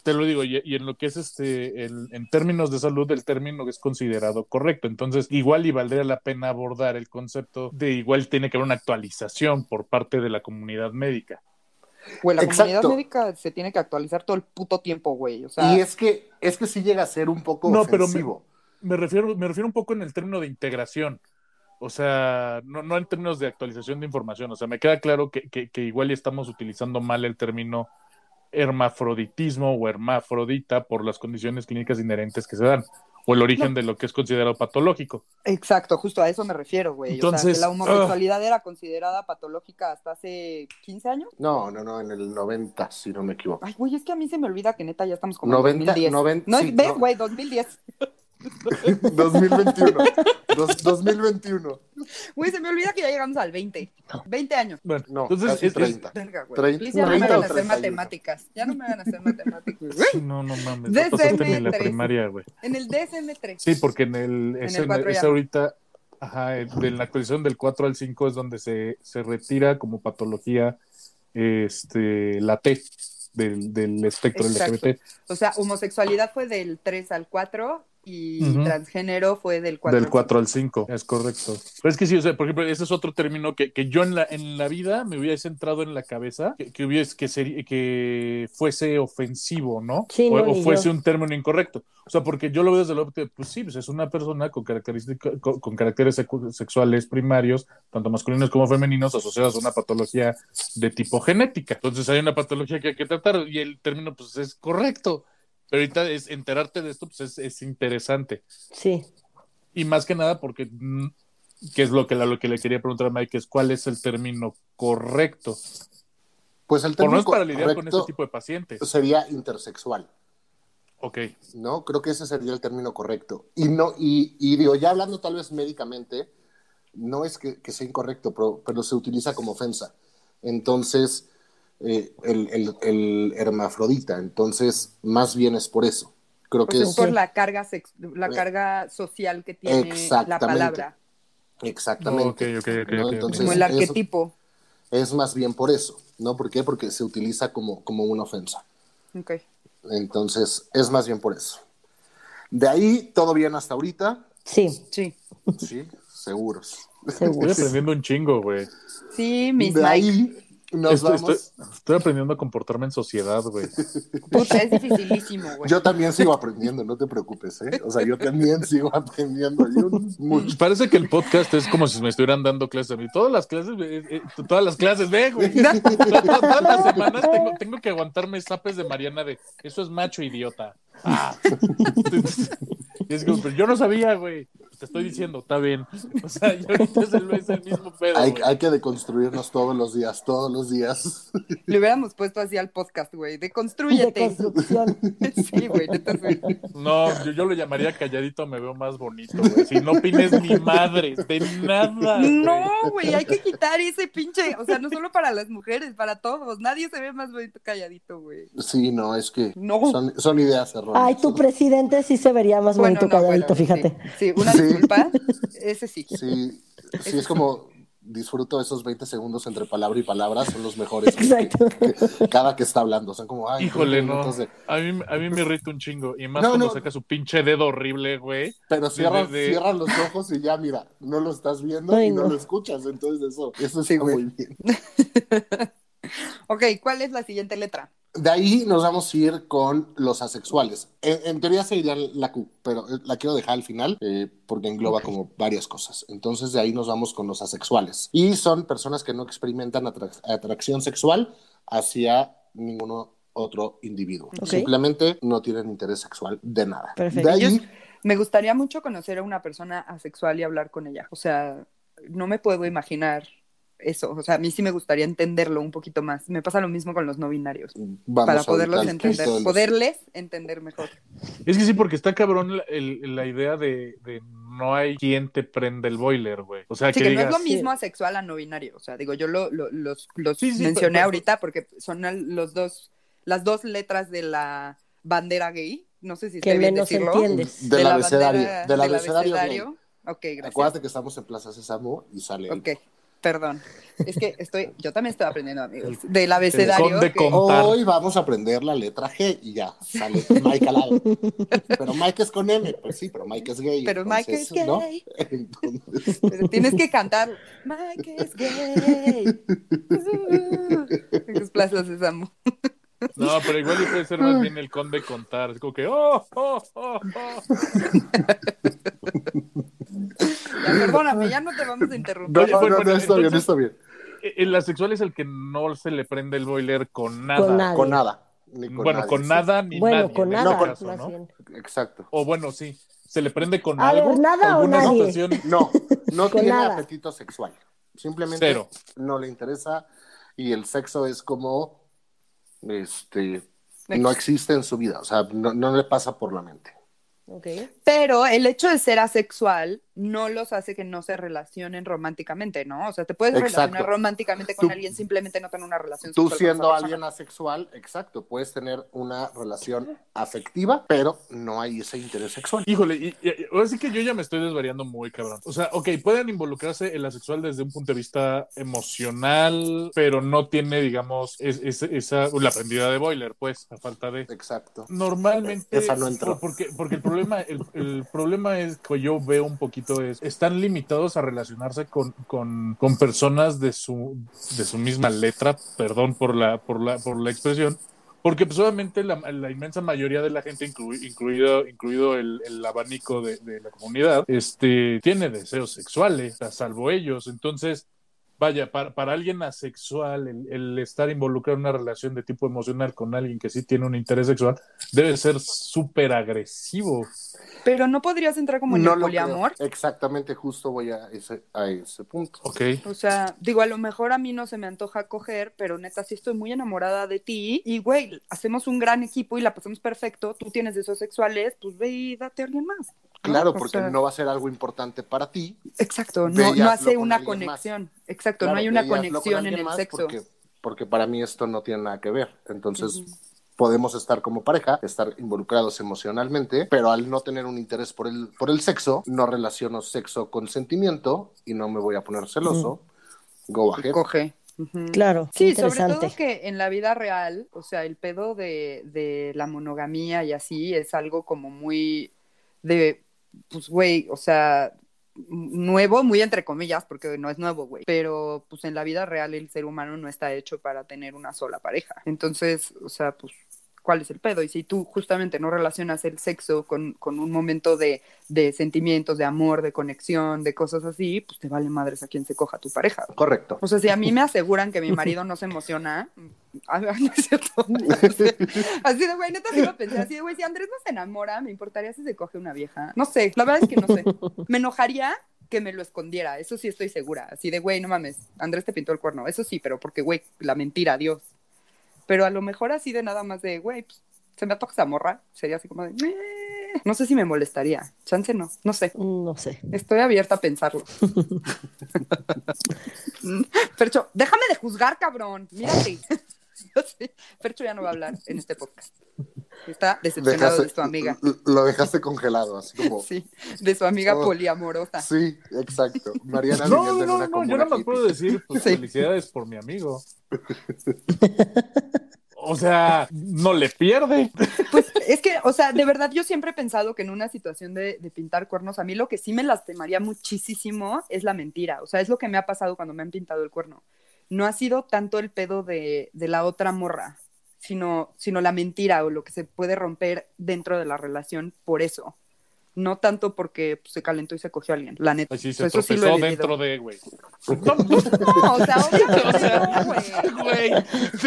te lo digo, y, y en lo que es este, el- en términos de salud, el término es considerado correcto. Entonces, igual y valdría la pena abordar el concepto de igual tiene que haber una actualización por parte de la comunidad médica. Güey, la Exacto. comunidad médica se tiene que actualizar todo el puto tiempo, güey. O sea, y es que, es que sí llega a ser un poco No, pero me- refiero, me refiero un poco en el término de integración. O sea, no, no en términos de actualización de información. O sea, me queda claro que, que, que igual y estamos utilizando mal el término hermafroditismo o hermafrodita por las condiciones clínicas inherentes que se dan o el origen de lo que es considerado patológico. exacto, justo a eso me refiero, güey. o Entonces, sea, que la homosexualidad era considerada patológica hasta hace 15 años. No, no, no, en el 90, si no me equivoco. Ay, güey, es que a mí se me olvida que neta ya estamos como 90, en 2010. 90, no, sí, ves, no. güey, 2010. 2021. Dos- 2021. Güey, se me olvida que ya llegamos al 20. 20 años. Bueno, No, entonces casi es- es- 30. Verga, güey. 30, Please, ya no me 30 hagan o hacer 31. matemáticas. Ya no me hagan hacer matemáticas. Sí, no, no mames. DSM en la primaria, güey. En el DSM-3. Sí, porque en el, es, el en- cuatro es ahorita, ajá, en de la actualización del 4 al 5 es donde se, se retira como patología este, la T del, del espectro Exacto. LGBT. O sea, homosexualidad fue del 3 al 4 y transgénero fue del 4 Del al 4 al 5, es correcto. Pero es que sí, o sea, por ejemplo, ese es otro término que, que yo en la, en la vida me hubiese entrado en la cabeza, que, que hubiese, que, sería, que fuese ofensivo, ¿no? Sí, o, no, o ni fuese yo. un término incorrecto. O sea, porque yo lo veo desde el óptica, pues sí, pues es una persona con características, con, con caracteres sexuales primarios, tanto masculinos como femeninos, asociados a una patología de tipo genética. Entonces hay una patología que hay que tratar y el término, pues es correcto. Pero ahorita es enterarte de esto, pues es, es interesante. Sí. Y más que nada porque, mm, que es lo que, lo que le quería preguntar a Mike, es cuál es el término correcto. Pues el Por lo término menos para lidiar con este tipo de pacientes. sería intersexual, Ok. ¿no? Creo que ese sería el término correcto. Y no, y, y digo, ya hablando tal vez médicamente, no es que, que sea incorrecto, pero, pero se utiliza como ofensa. Entonces, eh, el, el, el hermafrodita, entonces, más bien es por eso. Creo que Pues es es por la carga, sex- la carga social que tiene la palabra. exactamente. Entonces, Como el arquetipo. Es, más bien por eso, ¿no? ¿Por qué? Porque se utiliza como, como una ofensa. Entonces, es más bien por eso. De ahí, todo bien hasta ahorita, Sí, Sí. sí, seguros. Estoy seguro. aprendiendo un chingo, güey. Sí, Miss De Mike. ahí nos Estoy, vamos. estoy- estoy aprendiendo a comportarme en sociedad, güey. Puta, es dificilísimo, güey. Yo también sigo aprendiendo, no te preocupes, ¿eh? O sea, yo también sigo aprendiendo. Yo mucho. Parece que el podcast es como si me estuvieran dando clases a mí. Todas las clases, eh, eh, todas las clases, ve, güey. To- to- Todas las semanas tengo, tengo que aguantarme zapes de Mariana de eso es macho idiota. Ah. Y es como, pero yo no sabía, güey. Te estoy diciendo, está bien. O sea, yo ahorita es el, es el mismo pedo. Hay, hay que deconstruirnos todos los días, todos los días. Le hubiéramos puesto así al podcast, güey. De Deconstrúyete. construcción. Sí, güey. No, yo, yo lo llamaría calladito, me veo más bonito, güey. Si no opines ni madre, de nada. No, güey, hay que quitar ese pinche, o sea, no solo para las mujeres, para todos. Nadie se ve más bonito calladito, güey. Sí, no, es que No. son, son ideas erróneas. Ay, tu presidente sí se vería más Bueno, no, bueno, fíjate. Sí, sí, una Sí. disculpa. Ese sí. Sí, sí, es como disfruto esos 20 segundos entre palabra y palabra, son los mejores. que- Exacto. que- cada que está hablando, son como, ay, Híjole, 20 no. de- A mí, a mí me irrita un chingo. Y más No, cuando no. saca su pinche dedo horrible, güey. Pero cierras, de- los ojos y ya, mira, no lo estás viendo Ay, y no, no. lo escuchas, entonces eso, eso Sí, está güey. muy bien. Ok, ¿cuál es la siguiente letra? De ahí nos vamos a ir con los asexuales. En, en teoría sería la Q, pero eh, la quiero dejar al final eh, porque engloba como varias cosas. Entonces de ahí nos vamos con los asexuales. Y son personas que no experimentan atra- atracción sexual hacia ninguno otro individuo. Simplemente no tienen interés sexual de nada. Perfecto. De ahí, Me gustaría mucho conocer a una persona asexual y hablar con ella. O sea, no me puedo imaginar eso. O sea, a mí sí me gustaría entenderlo un poquito más. Me pasa lo mismo con los no binarios. vamos para poderlos entender, de los- poderles entender mejor. Es que sí, porque está cabrón la, el- la idea de, de no hay quien te prenda el boiler, güey. O sea, Sí, que, que digas, no es lo mismo asexual a no binario. O sea, digo, yo lo, lo- los, los Sí, sí, mencioné pero- ahorita porque son los dos, las dos letras de la bandera gay. No sé si Que menos decirlo. entiendes. Del De la abecedario. Del abecedario. Ok, gracias. Acuérdate que estamos en Plaza Sésamo y sale. el- Ok, perdón. Es que estoy, yo también estoy aprendiendo, amigos. Del el abecedario. que-. Hoy vamos a aprender la letra G y ya sale Mike al lado. Pero Mike es con M, pues sí, pero Mike es gay. Pero Mike es gay. Entonces, Pero tienes que cantar. Mike es gay. Es Plaza Sésamo. No, pero igual puede ser más bien el conde contar. Es como que, oh, oh, oh, oh. Ya, perdóname, ya no te vamos a interrumpir. Oye, no, bueno, no, no, está bien, está bien. El asexual es el que no se le prende el boiler con nada. Con nada. Con nada. ni con bueno, nadie, con sí. nada ni Bueno, nadie. con nada, este caso, más ¿no? bien. Exacto. O bueno, sí. Se le prende con A ver, algo. ¿nada o alguna nadie? situación No, no Con tiene nada. apetito sexual. Simplemente Cero. no le interesa y el sexo es como este no existe en su vida, o sea, no, no le pasa por la mente. Ok. Pero el hecho de ser asexual no los hace que no se relacionen románticamente, ¿no? O sea, te puedes Exacto. relacionar románticamente con Tú- alguien, simplemente no tener una relación Tú sexual siendo alguien asexual, exacto, puedes tener una relación afectiva, pero no hay ese interés sexual. Híjole, y, y- ahora sí que yo ya me estoy desvariando muy cabrón. O sea, ok, pueden involucrarse en la sexual desde un punto de vista emocional, pero no tiene, digamos, es- es- esa, la prendida de boiler, pues, a falta de... Exacto. Normalmente, Esa no entró. porque, porque el problema, el, el problema es que yo veo un poquito es, están limitados a relacionarse con, con, con personas de su, de su misma letra, perdón por la, por la, por la expresión, porque pues obviamente la, la inmensa mayoría de la gente, inclu- incluido, incluido el, el abanico de, de la comunidad, este, tiene deseos sexuales, a salvo ellos. Entonces, vaya, para, para alguien asexual, el, el estar involucrado en una relación de tipo emocional con alguien que sí tiene un interés sexual, debe ser súper agresivo. Pero no podrías entrar como en No el lo poliamor. creo. Exactamente, justo voy a ese, a ese punto. Ok. O sea, digo, a lo mejor a mí no se me antoja coger, pero neta, sí estoy muy enamorada de ti. Y, güey, hacemos un gran equipo y la pasamos perfecto. Tú tienes deseos sexuales, pues ve y date a alguien más. ¿No? Claro, O porque sea, no va a ser algo importante para ti. Exacto, no, no hace una más. conexión. Exacto, Claro, no hay una con conexión en el sexo. Porque, porque para mí esto no tiene nada que ver. Entonces, podemos estar como pareja, estar involucrados emocionalmente, pero al no tener un interés por el, por el sexo, no relaciono sexo con sentimiento y no me voy a poner celoso. Go ahead. Coge. Claro, Sí, sobre todo que en la vida real, o sea, el pedo de, de la monogamía y así es algo como muy de, pues, güey, o sea, nuevo, muy entre comillas, porque no es nuevo, güey, pero pues en la vida real el ser humano no está hecho para tener una sola pareja. Entonces, o sea, pues, ¿cuál es el pedo? Y si tú justamente no relacionas el sexo con, con un momento de, de sentimientos, de amor, de conexión, de cosas así, pues te vale madres a quien se coja tu pareja. Correcto. O sea, si a mí me aseguran que mi marido no se emociona, no es cierto. Así de, güey, neta sí lo pensé. Así de, güey, si Andrés no se enamora, me importaría si se coge una vieja. No sé, la verdad es que no sé. Me enojaría que me lo escondiera, eso sí estoy segura. Así de, güey, no mames, Andrés te pintó el cuerno. Eso sí, pero porque, güey, la mentira, Dios. Pero a lo mejor así de nada más de, güey, pues, se me toca esa morra, sería así como de, no sé si me molestaría. Chance no, no sé. No sé. Estoy abierta a pensarlo. Percho, déjame de juzgar, cabrón. Mírate. Yo sé, Percho ya no va a hablar en este podcast. Está decepcionado de su amiga. Lo dejaste congelado, así como. Sí, Sí, de su amiga Oh. poliamorosa. exacto. Mariana No, no, no, comuna yo nada más puedo decir pues, Sí. felicidades por mi amigo. O sea, no le pierde. Pues es que, o sea, de verdad yo siempre he pensado que en una situación de, de pintar cuernos, a mí lo que sí me lastimaría muchísimo es la mentira. O sea, es lo que me ha pasado cuando me han pintado el cuerno. No ha sido tanto el pedo de, de la otra morra, sino, sino la mentira o lo que se puede romper dentro de la relación por eso. No tanto porque pues, se calentó y se cogió a alguien, la neta. Así se Eso sí lo he dentro de, güey. No, no, No, o sea, obviamente O sea, no, güey. güey,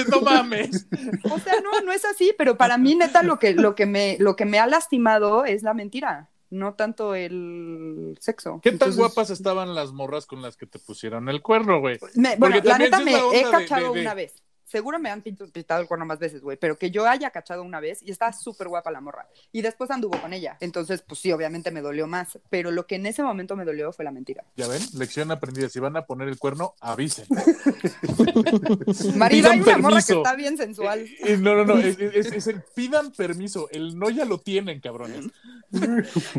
no mames. O sea, no, no es así, pero para mí, neta, lo que, lo que, me, lo que me ha lastimado es la mentira, no tanto el sexo. ¿Qué tan Entonces, guapas estaban las morras con las que te pusieron el cuerno, güey? me- bueno, la neta me he cachado de- de- una vez. Seguro me han pint- pintado el cuerno más veces, güey, pero que yo haya cachado una vez y está súper guapa la morra. Y después anduvo con ella. Entonces, pues sí, obviamente me dolió más. Pero lo que en ese momento me dolió fue la mentira. Ya ven, lección aprendida. Si van a poner el cuerno, avisen. Marido, hay una morra que está bien sensual. Eh, no, no, no, es, es- es el pidan permiso. El no ya lo tienen, cabrones.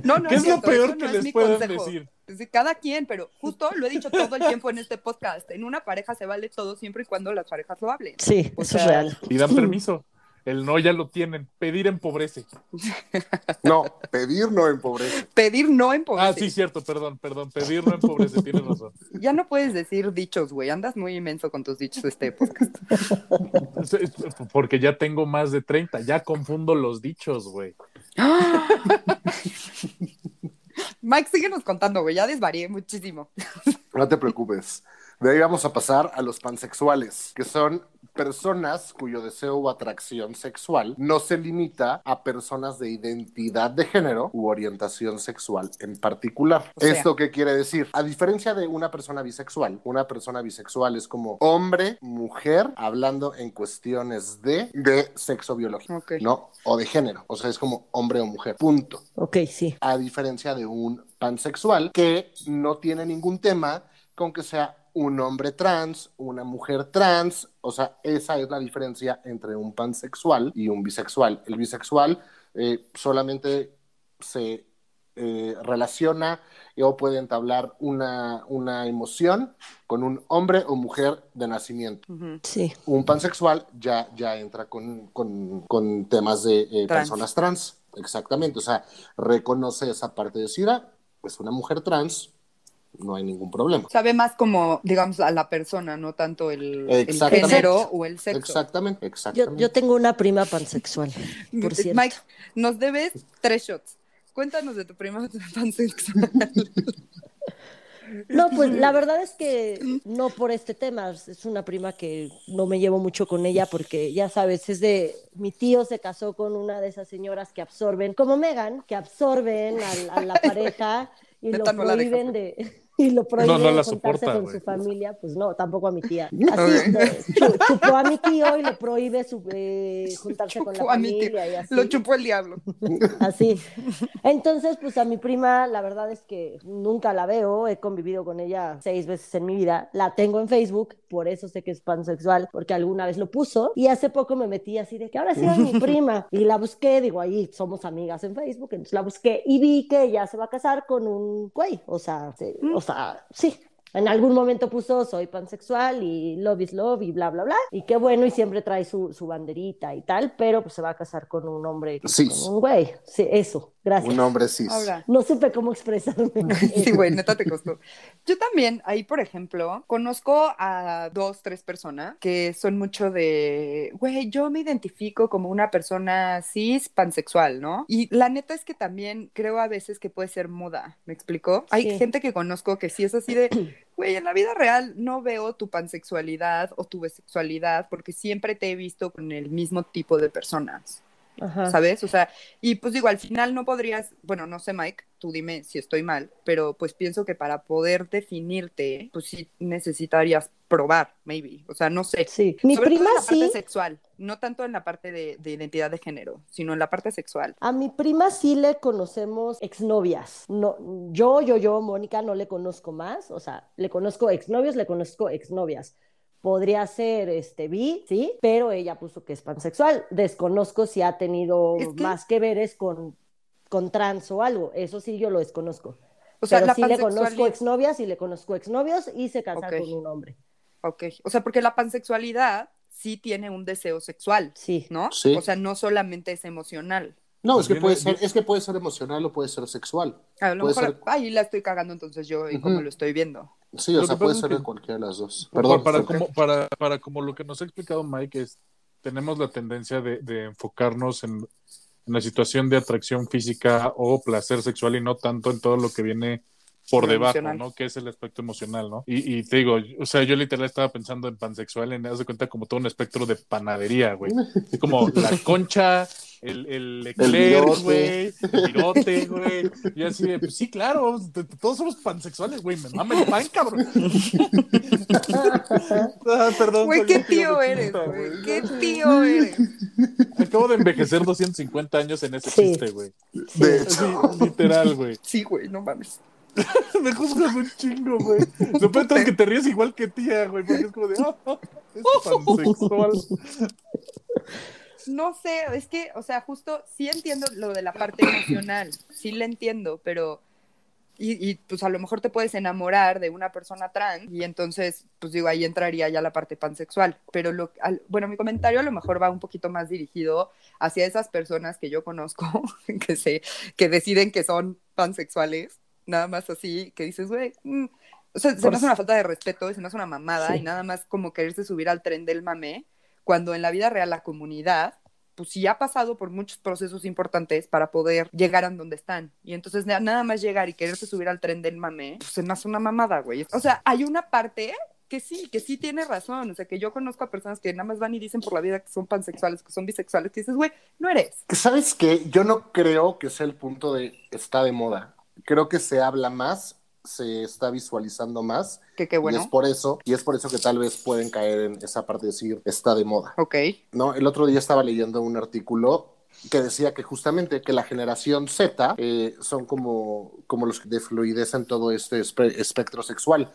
No, no ¿Qué es lo cierto, peor eso que no es les consejo. decir? Sí, Cada quien, pero justo lo he dicho todo el tiempo en este podcast. En una pareja se vale todo siempre y cuando las parejas lo hablen. Sí, O eso sea, es real. Pidan permiso. El no ya lo tienen. Pedir empobrece. No, pedir no empobrece. Pedir no Ah, empobrece. sí, cierto, perdón, perdón. Pedir no empobrece, tienes razón. Ya no puedes decir dichos, güey. Andas muy inmenso con tus dichos este podcast. Es- es- Porque ya tengo más de 30. Ya confundo los dichos, güey. Mike, síguenos contando, güey. Ya desvarié muchísimo. No te preocupes. De ahí vamos a pasar a los pansexuales, que son personas cuyo deseo o atracción sexual no se limita a personas de identidad de género u orientación sexual en particular. O sea- ¿Esto qué quiere decir? A diferencia de una persona bisexual, una persona bisexual es como hombre, mujer, hablando en cuestiones de, de sexo biológico, Ok. ¿no? O de género. O sea, es como hombre o mujer. Punto Ok, sí. a diferencia de un pansexual que no tiene ningún tema con que sea un hombre trans, una mujer trans, o sea, esa es la diferencia entre un pansexual y un bisexual. El bisexual eh, solamente se eh, relaciona o puede entablar una, una emoción con un hombre o mujer de nacimiento. Sí. Un pansexual ya, ya entra con, con- con temas de eh, Trans. personas trans, exactamente. O sea, reconoce esa parte de decir, ah, pues una mujer trans, no hay ningún problema. Sabe más como, digamos, a la persona, no tanto el, género o el sexo. Exactamente, Yo, exactamente. yo tengo una prima pansexual, por cierto. Mike, nos debes tres shots. Cuéntanos de tu prima pansexual. No, pues la verdad es que no por este tema, es una prima que no me llevo mucho con ella porque ya sabes, es de mi tío se casó con una de esas señoras que absorben, como Megan, que absorben a, la pareja y lo Neta, no la deja, prohíben de y lo prohíben No, no la juntarse soporta, con su familia, pues no, tampoco a mi tía. Así chu- chupó a mi tío y le prohíbe su- eh, juntarse con la familia y así. Lo chupó el diablo. Así. Entonces, pues a mi prima, la verdad es que nunca la veo, he convivido con ella seis veces en mi vida, la tengo en Facebook, por eso sé que es pansexual, porque alguna vez lo puso, y hace poco me metí así de que ahora sí es mi prima, y la busqué, digo, ahí somos amigas en Facebook, entonces la busqué y vi que ella se va a casar con un güey, o sea, sí, o sea, sí. En algún momento puso soy pansexual y love is love y bla, bla, bla. Y qué bueno, y siempre trae su, su banderita y tal, pero pues se va a casar con un hombre, con un güey. Sí, eso, gracias. Un hombre cis. Ahora. No supe cómo expresarme. Sí, güey, neta te costó. Yo también, ahí, por ejemplo, conozco a dos, tres personas que son mucho de, güey, yo me identifico como una persona cis pansexual, ¿no? Y la neta es que también creo a veces que puede ser moda, ¿me explico? Hay Sí. gente que conozco que sí es así de, güey, en la vida real no veo tu pansexualidad o tu bisexualidad porque siempre te he visto con el mismo tipo de personas. Ajá. ¿sabes? O sea, y pues digo, al final no podrías, bueno, no sé, Mike, tú dime si estoy mal, pero pues pienso que para poder definirte, pues sí necesitarías probar, maybe, o sea, no sé. Sí. Mi Sobre todo prima en la parte sí. sexual, no tanto en la parte de, de identidad de género, sino en la parte sexual. A mi prima sí le conocemos exnovias. No, yo, yo, yo, Mónica, no le conozco más. O sea, le conozco exnovios, le conozco exnovias. Podría ser este bi, sí, pero ella puso que es pansexual. Desconozco si ha tenido Es que- más que veres con, con trans o algo. Eso sí, yo lo desconozco. O sea, pero la sí le conozco pansexualidad, exnovias y le conozco exnovios y se casa Ok. con un hombre. ok, o sea, porque la pansexualidad sí tiene un deseo sexual, Sí. ¿no? Sí. O sea, no solamente es emocional. No, es que Viene- puede ser, viene- es que puede ser emocional o puede ser sexual. A lo Puede mejor, ser- ahí la estoy cagando entonces yo y Ujú. como lo estoy viendo. Sí, o Lo sea, puede ser de que- cualquiera de las dos. Para- Perdón. para, ¿por qué? como, para, para como lo que nos ha explicado Mike, es, tenemos la tendencia de, de enfocarnos en, en la situación de atracción física o placer sexual y no tanto en todo lo que viene por debajo, emocional. ¿no? Que es el aspecto emocional, ¿no? Y, y te digo, o sea, yo literal estaba pensando en pansexual, en, haz de cuenta, como todo un espectro de panadería, güey. Es como la concha, el, el eclair, güey, el virote, güey. Y así de, pues sí, claro, todos somos pansexuales, güey, me mama el pan, cabrón. Ah, perdón. Güey, qué tío eres, güey. Qué tío eres. Acabo de envejecer 250 años en ese Sí. chiste, güey. De Así, hecho, literal, güey. Sí, güey, no mames. Me juzgas un chingo, güey. Es que te ríes igual que tía, güey, porque es como de, ah, es. No sé, es que, o sea, justo sí entiendo lo de la parte emocional, sí le entiendo, pero. Y, pues a lo mejor te puedes enamorar de una persona trans y entonces, pues digo, ahí entraría ya la parte pansexual. Pero lo, al- bueno, mi comentario a lo mejor va un poquito más dirigido hacia esas personas que yo conozco, que que deciden que son pansexuales, nada más así, que dices, güey, mm". o sea, se Por me hace una falta de respeto, y se me hace una mamada Sí. y nada más como quererse subir al tren del mame, cuando en la vida real la comunidad pues sí ha pasado por muchos procesos importantes para poder llegar a donde están. Y entonces na- nada más llegar y quererse subir al tren del mame, pues se me hace una mamada, güey. O sea, hay una parte que sí, que sí tiene razón. O sea, que yo conozco a personas que nada más van y dicen por la vida que son pansexuales, que son bisexuales, que dices, güey, no eres. ¿Sabes qué? Yo no creo que sea el punto de está de moda. Creo que se habla más, se está visualizando más. Que qué Y bueno. es por eso, y es por eso que tal vez pueden caer en esa parte de decir está de moda. Ok. No, el otro día estaba leyendo un artículo que decía que justamente que la generación Z eh, son como, como los de fluidez en todo este espe- espectro sexual.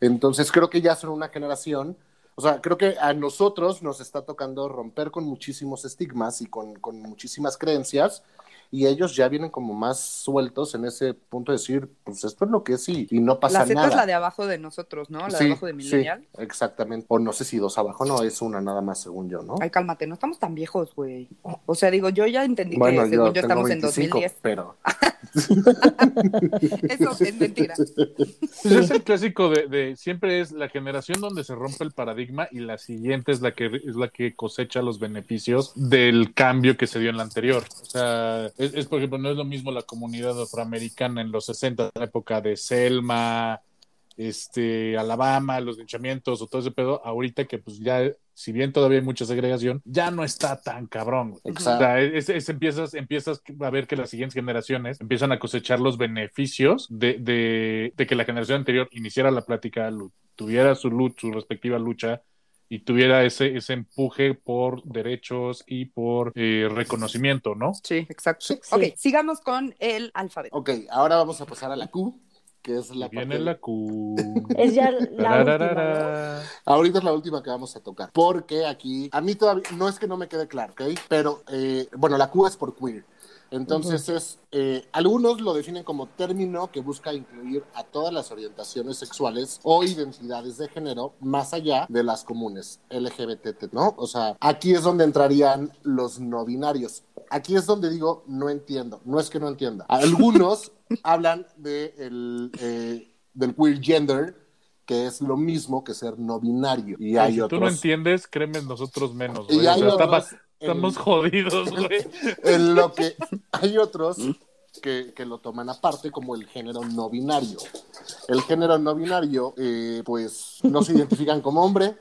Entonces creo que ya son una generación, o sea, creo que a nosotros nos está tocando romper con muchísimos estigmas y con, con muchísimas creencias. Y ellos ya vienen como más sueltos en ese punto de decir, pues esto es lo que es y, y no pasa La Z nada. es la de abajo de nosotros, ¿no? La Sí, de abajo de sí, Millennial. exactamente. O no sé si dos abajo, no, es una nada más según yo, ¿no? Ay, cálmate, no estamos tan viejos, güey. O sea, digo, yo ya entendí Bueno, que según yo, estamos 25, en 2010. pero Eso es mentira. Pues es el clásico de, de siempre es la generación donde se rompe el paradigma y la siguiente es la que es la que cosecha los beneficios del cambio que se dio en la anterior. O sea, es, es, por ejemplo, no es lo mismo la comunidad afroamericana en los 60, en la época de Selma, este, Alabama, los linchamientos o todo ese pedo, ahorita que pues ya, si bien todavía hay mucha segregación, ya no está tan cabrón. güey. O exacto. sea, es, es- empiezas, empiezas a ver que las siguientes generaciones empiezan a cosechar los beneficios de, de, de que la generación anterior iniciara la plática, tuviera su, lu- su respectiva lucha y tuviera ese, ese empuje por derechos y por eh, reconocimiento, ¿no? Sí, exacto. Sí. Ok, sigamos con el alfabeto. Ok, ahora vamos a pasar a la Q, que es la viene parte- la Q. Es ya la última. Ahorita es la última que vamos a tocar, porque aquí, a mí todavía, no es que no me quede claro, ¿ok? Pero, eh, bueno, la Q es por queer. Entonces es, eh, algunos lo definen como término que busca incluir a todas las orientaciones sexuales o identidades de género más allá de las comunes, LGBT, ¿no? O sea, aquí es donde entrarían los no binarios. Aquí es donde digo, no entiendo, no es que no entienda. Algunos hablan de el, eh, del queer gender, que es lo mismo que ser no binario. Y hay si otros. tú no entiendes, créeme nosotros menos. Y hay otros estamos, estamos en- jodidos, güey. en lo que hay otros que, que lo toman aparte como el género no binario. El género no binario, eh, pues no se identifican como hombre,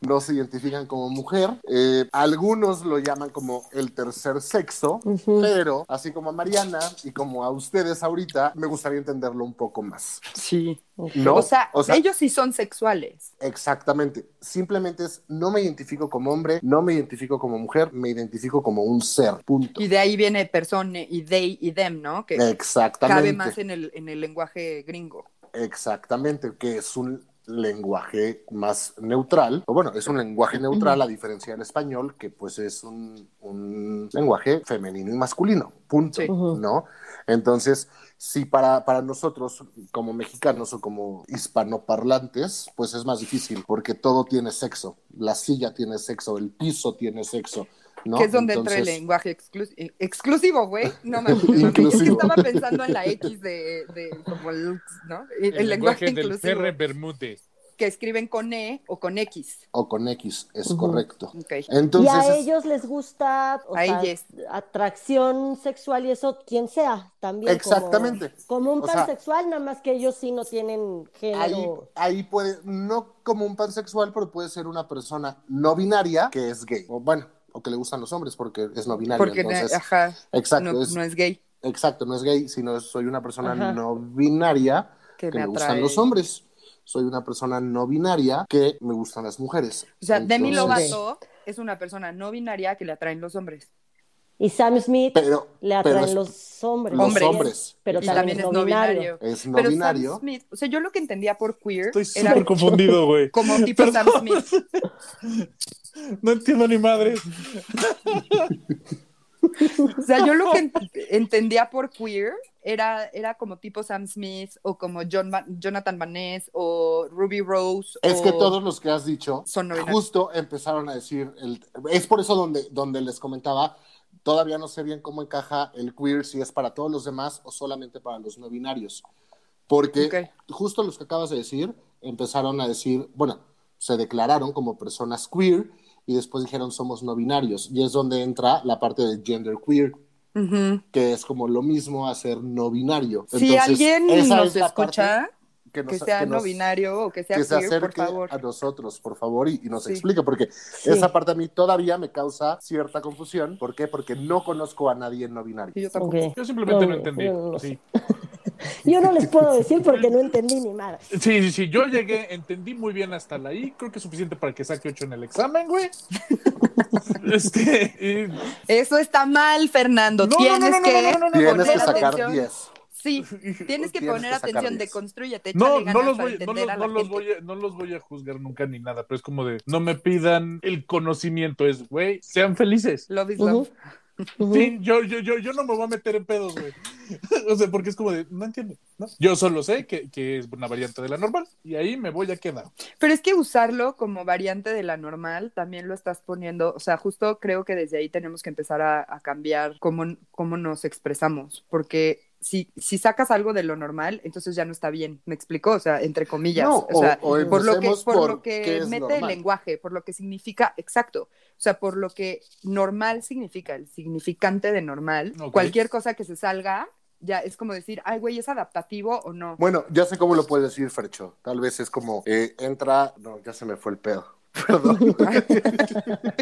no se identifican como mujer. eh, algunos lo llaman como el tercer sexo, pero así como a Mariana y como a ustedes ahorita, me gustaría entenderlo un poco más. Sí. ¿No? O, sea, ellos sí son sexuales. Exactamente. Simplemente es, no me identifico como hombre, no me identifico como mujer, me identifico como un ser. Punto. Y de ahí viene persone y they y them, ¿no? Que Exactamente. cabe más en el, en el lenguaje gringo. Exactamente, que es un lenguaje más neutral, o bueno, es un lenguaje neutral a diferencia del español, que pues es un, un lenguaje femenino y masculino, punto, Sí. ¿no? Entonces, si para, para nosotros como mexicanos o como hispanoparlantes, pues es más difícil, porque todo tiene sexo, la silla tiene sexo, el piso tiene sexo, ¿no? Que es donde entra el lenguaje exclu- eh, exclusivo, güey. No mames. Es que estaba pensando en la X de, de como el, ¿no? El, el lenguaje del inclusivo. Ferre Bermúdez. Que escriben con E o con X. O con X, es correcto. Entonces, y a es- ellos les gusta o A sea, atracción sexual y eso, quien sea, también. Exactamente. Como, un O sea, pansexual, nada más que ellos sí no tienen ahí, género. ahí puede, no como un pansexual, pero puede ser una persona no binaria que es gay. O bueno, o que le gustan los hombres porque es no binario. Porque, entonces, ajá, exacto, no, es, no es gay. exacto, no es gay, sino soy una persona Ajá. no binaria Que que me me gustan los hombres. Soy una persona no binaria que me gustan las mujeres. O sea, Demi Lovato es una persona no binaria que le atraen los hombres. Y Sam Smith Pero, le pero atraen es- los hombres. los Hombres. Pero y también, es no binario. Es no Pero binario. Sam Smith, o sea, yo lo que entendía por queer Estoy era súper confundido, güey. como tipo Sam. Smith. No entiendo ni madres. O sea, yo lo que ent- entendía por queer era, era como tipo Sam Smith o como John Jonathan Van Ness o Ruby Rose. Es o- que todos los que has dicho Son no binarios. justo empezaron a decir, el, es por eso donde, donde les comentaba, todavía no sé bien cómo encaja el queer, si es para todos los demás o solamente para los no binarios. Porque justo los que acabas de decir empezaron a decir, bueno, se declararon como personas queer y después dijeron somos no binarios. Y es donde entra la parte de gender queer, que es como lo mismo a ser no binario. Si Entonces, alguien nos es escucha, que, nos, que sea que no nos- binario o que sea que se por acerque favor. a nosotros, por favor, y, y nos Sí. explique, porque Sí. esa parte a mí todavía me causa cierta confusión. ¿Por qué? Porque no conozco a nadie no binario. Sí, yo tampoco. Yo simplemente no, No, entendí. yo no sí. Yo no les puedo decir porque no entendí ni nada. sí, sí, sí. Yo llegué, entendí muy bien hasta la I. Creo que es suficiente para que saque 8 en el examen, güey. este. y- Eso está mal, Fernando. No, no, tienes no, no, no, que no, no, no, no, Tienes que sacar atención. 10. Sí, tienes que Tienes poner que atención, 10. deconstrúyete, No, no los, voy, no, los, no los voy a, no los voy a juzgar nunca ni nada, pero es como de, no me pidan el conocimiento, es, güey, sean felices. Love is love. Sí, yo, yo, yo, yo no me voy a meter en pedos, güey. o sea, porque es como de, no entiendo, ¿no? Yo solo sé que, que es una variante de la normal y ahí me voy a quedar. Pero es que usarlo como variante de la normal también lo estás poniendo, o sea, justo creo que desde ahí tenemos que empezar a, a cambiar cómo, cómo nos expresamos, porque si, si sacas algo de lo normal, entonces ya no está bien, ¿me explicó? O sea, entre comillas, No, o sea, o- o por lo que, por por lo que mete normal. el lenguaje, por lo que significa, exacto, o sea, por lo que normal significa, el significante de normal, cualquier cosa que se salga, ya es como decir, ay, güey, ¿es adaptativo o no? Bueno, ya sé cómo lo puede decir Fercho. Tal vez es como, eh, entra, no, ya se me fue el pedo. Perdón.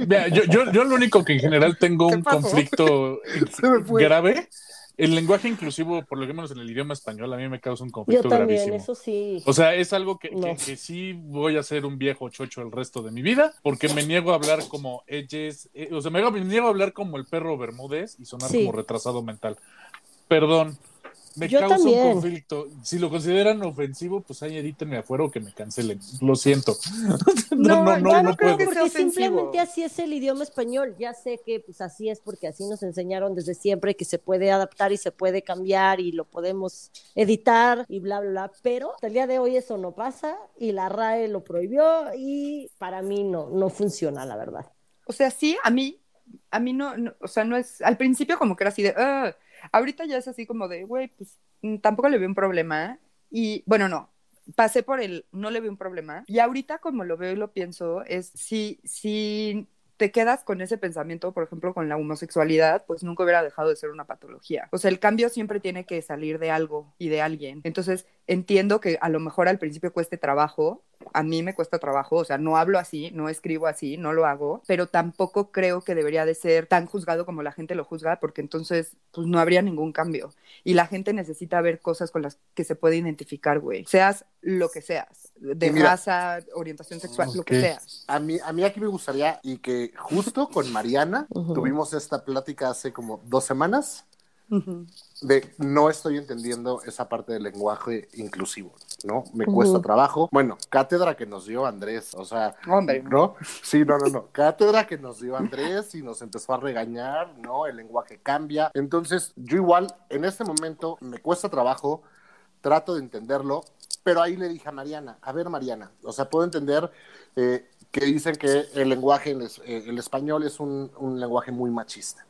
Mira, yo, yo, yo lo único que en general tengo ¿Qué un pasó? conflicto grave, el lenguaje inclusivo, por lo menos en el idioma español, a mí me causa un Yo conflicto también, gravísimo. eso sí. O sea, es algo que, que- No. que sí voy a ser un viejo chocho el resto de mi vida, porque me niego a hablar como ellos, eh, o sea, me, me niego a hablar como el perro Bermúdez y sonar Sí. como retrasado mental. Perdón, me Yo causa también. un conflicto. Si lo consideran ofensivo, pues ahí edítenme afuera o que me cancelen. Lo siento. No, no, yo no, no no creo puedo. que sea Porque ofensivo. simplemente así es el idioma español. Ya sé que pues así es porque así nos enseñaron desde siempre que se puede adaptar y se puede cambiar y lo podemos editar y bla, bla, bla. Pero hasta el día de hoy eso no pasa y la RAE lo prohibió y para mí no, no funciona, la verdad. O sea, sí, a mí, a mí no, no, o sea, no es, al principio como que era así de, "Ah", ahorita ya es así como de, güey, pues mm, tampoco le veo un problema. Y bueno, no, pasé por el, no le veo un problema. Y ahorita como lo veo y lo pienso, es si, si te quedas con ese pensamiento, por ejemplo, con la homosexualidad, pues nunca hubiera dejado de ser una patología. O sea, el cambio siempre tiene que salir de algo y de alguien. Entonces, entiendo que a lo mejor al principio cueste trabajo, a mí me cuesta trabajo, o sea, no hablo así, no escribo así, no lo hago, pero tampoco creo que debería de ser tan juzgado como la gente lo juzga, porque entonces, pues no habría ningún cambio. Y la gente necesita ver cosas con las que se puede identificar, güey. Seas lo que seas, de mira- raza, orientación sexual, lo que seas. A mí, a mí aquí me gustaría, y que justo con Mariana Ujú. tuvimos esta plática hace como dos semanas, Ujú. De no estoy entendiendo esa parte del lenguaje inclusivo, ¿no? Me cuesta trabajo. Bueno, cátedra que nos dio Andrés, o sea, Hombre, ¿no? Sí, no, no, no. Cátedra que nos dio Andrés y nos empezó a regañar, ¿no? El lenguaje cambia. Entonces, yo igual, en este momento, me cuesta trabajo, trato de entenderlo, pero ahí le dije a Mariana, a ver, Mariana, o sea, puedo entender eh, que dicen que el lenguaje, en es- eh, el español es un, un lenguaje muy machista.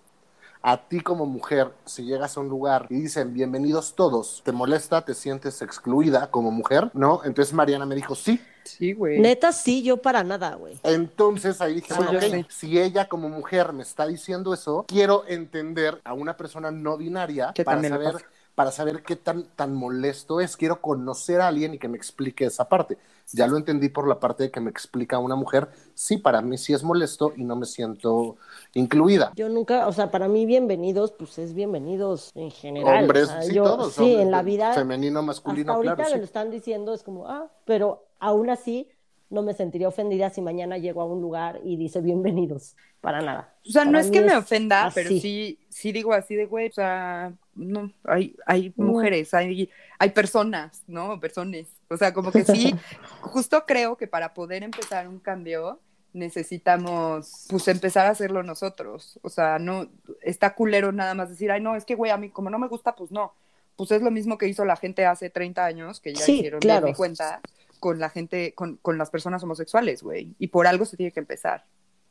A ti como mujer, si llegas a un lugar y dicen bienvenidos todos, ¿te molesta? ¿Te sientes excluida como mujer? ¿No? Entonces Mariana me dijo, sí, sí, güey. Neta, sí, yo para nada, güey. entonces ahí dije, Ah, bueno, ok, si ella como mujer me está diciendo eso, quiero entender a una persona no binaria Que para saber, pasa. Para saber qué tan, tan molesto es. Quiero conocer a alguien y que me explique esa parte. Ya lo entendí por la parte de que me explica una mujer. Sí, para mí sí es molesto y no me siento incluida. Yo nunca, o sea, para mí bienvenidos, pues es bienvenidos en general. Hombres, o sea, sí, yo- todos. Sí, hombres, en la vida. Femenino, Hasta masculino, ahorita claro. me sí. lo están diciendo, es como, ah, pero aún así no me sentiría ofendida si mañana llego a un lugar y dice bienvenidos. Para nada. O sea, no es que me ofenda, así. pero sí, sí digo así de, güey, o sea, no, hay, hay mujeres, hay, hay personas, ¿no? Personas. O sea, como que sí, justo creo que para poder empezar un cambio necesitamos, pues, empezar a hacerlo nosotros. O sea, no, está culero nada más decir, ay, no, es que, güey, a mí como no me gusta, pues no. Pues es lo mismo que hizo la gente hace 30 años, que ya Sí, hicieron claro. mi cuenta, con la gente, con, con las personas homosexuales, güey. Y por algo se tiene que empezar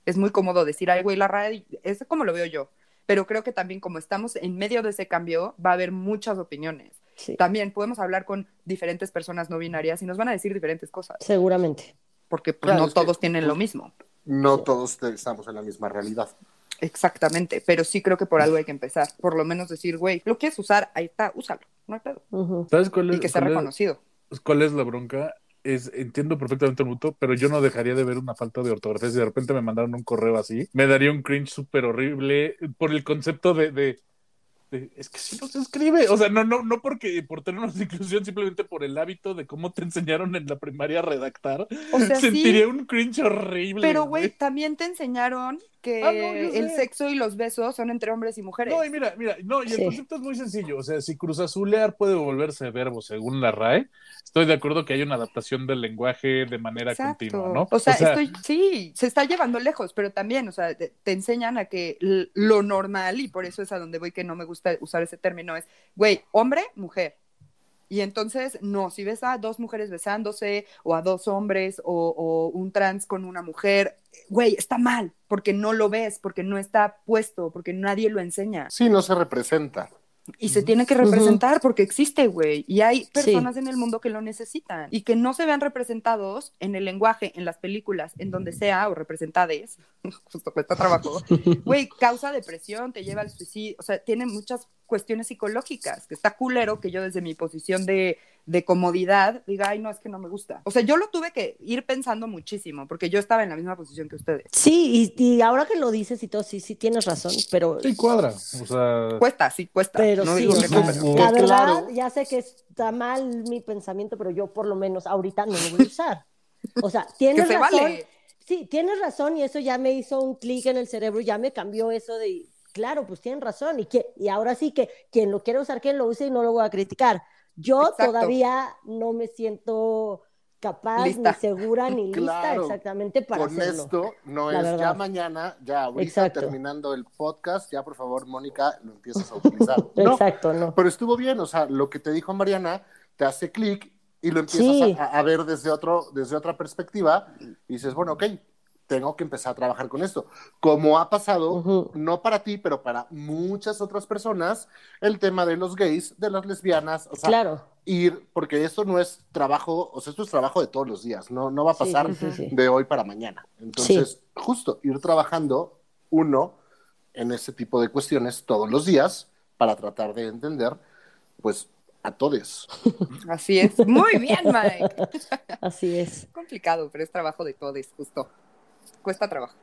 es muy cómodo decir, ay, güey, la radio, es como lo veo yo. Pero creo que también como estamos en medio de ese cambio, va a haber muchas opiniones. Sí, También podemos hablar con diferentes personas no binarias y nos van a decir diferentes cosas, seguramente. porque pues, Claro, no es que, todos tienen lo pues, mismo. No todos te- estamos en la misma realidad. Exactamente, pero sí creo que por algo hay que empezar. Por lo menos decir, güey, lo quieres usar, ahí está, úsalo, no hay pedo. Ujú. ¿Sabes cuál es? Y que sea cuál es- reconocido. cuál es la bronca? Es, entiendo perfectamente el mutuo, pero yo no dejaría de ver una falta de ortografía. Si de repente me mandaron un correo así, me daría un cringe súper horrible por el concepto de, de es que si no se escribe, o sea, no, no, no porque por términos de inclusión, simplemente por el hábito de cómo te enseñaron en la primaria a redactar, O sea, sentiría sí, un cringe horrible. pero güey, también te enseñaron que Ah, no, yo el sé. sexo y los besos son entre hombres y mujeres. No, y mira, mira, no, y el Sí. concepto es muy sencillo. O sea, si cruzazulear puede volverse verbo según la RAE, estoy de acuerdo que hay una adaptación del lenguaje de manera Exacto. continua, ¿no? O sea, estoy, sí, se está llevando lejos, pero también, o sea, te, te enseñan a que lo normal, y por eso es a donde voy que no me gusta usar ese término, es, güey, hombre, mujer. Y entonces, no, si ves a dos mujeres besándose, o a dos hombres, o, o un trans con una mujer, güey, está mal, porque no lo ves, porque no está puesto, porque nadie lo enseña. Sí, no se representa. Y se tiene que representar porque existe, güey. Y hay personas Sí. en el mundo que lo necesitan. Y que no se vean representados en el lenguaje, en las películas, en donde sea, o representades, justo cuesta trabajo, güey, causa depresión, te lleva al suicidio. O sea, tiene muchas cuestiones psicológicas, que está culero que yo desde mi posición de, de comodidad diga, ay, no, es que no me gusta. O sea, yo lo tuve que ir pensando muchísimo, porque yo estaba en la misma posición que ustedes. Sí, y, y ahora que lo dices y todo, sí, sí tienes razón, pero, Sí, cuadra. O sea, Cuesta, sí, cuesta. pero no sí, digo o que sea, no, la verdad, claro. ya sé que está mal mi pensamiento, pero yo por lo menos ahorita no lo voy a usar. O sea, que tienes se razón. vale. Sí, tienes razón y eso ya me hizo un clic en el cerebro, ya me cambió eso de, claro, pues tienen razón y, que, y ahora sí que quien lo quiere usar, quien lo use y no lo voy a criticar. Yo Exacto. todavía no me siento capaz, Lista. ni segura, ni lista Claro. exactamente para Con hacerlo. esto no La es ya mañana, ya ahorita Exacto. terminando el podcast, ya por favor, Mónica, lo empiezas a utilizar. No, Exacto, no. pero estuvo bien, o sea, lo que te dijo Mariana te hace clic y lo empiezas Sí. a, a ver desde, otro, desde otra perspectiva y dices, bueno, ok, tengo que empezar a trabajar con esto. Como ha pasado, Ujú. no para ti, pero para muchas otras personas, el tema de los gays, de las lesbianas, o sea, Claro. ir, porque esto no es trabajo, o sea, esto es trabajo de todos los días, no, no va a pasar sí, sí, sí. de hoy para mañana. Entonces, justo ir trabajando uno en ese tipo de cuestiones todos los días para tratar de entender, pues, a todos. Así es. Muy bien, Mike. Así es. complicado, pero es trabajo de todos, justo. Cuesta trabajo.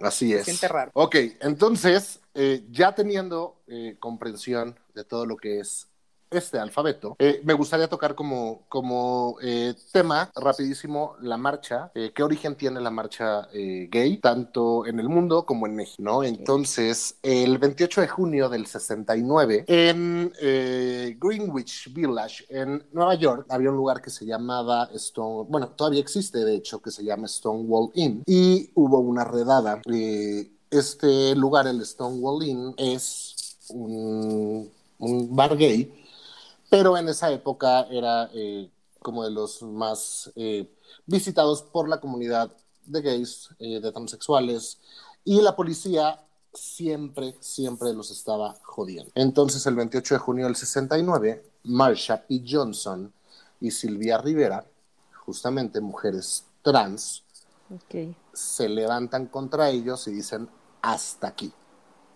Así Se es. siente raro. Ok, entonces, eh, ya teniendo eh, comprensión de todo lo que es este alfabeto, eh, me gustaría tocar como, como eh, tema rapidísimo la marcha. Eh, ¿Qué origen tiene la marcha eh, gay, tanto en el mundo como en México? ¿no? Entonces, el 28 de junio del 69, en Greenwich Village, en Nueva York, había un lugar que se llamaba Stone, bueno, todavía existe de hecho, que se llama Stonewall Inn, y hubo una redada. Este lugar, el Stonewall Inn, es un, un bar gay, pero en esa época era eh, como de los más eh, visitados por la comunidad de gays, eh, de transexuales, y la policía siempre, siempre los estaba jodiendo. Entonces, el 28 de junio del 69, Marsha P. Johnson y Silvia Rivera, justamente mujeres trans, se levantan contra ellos y dicen hasta aquí,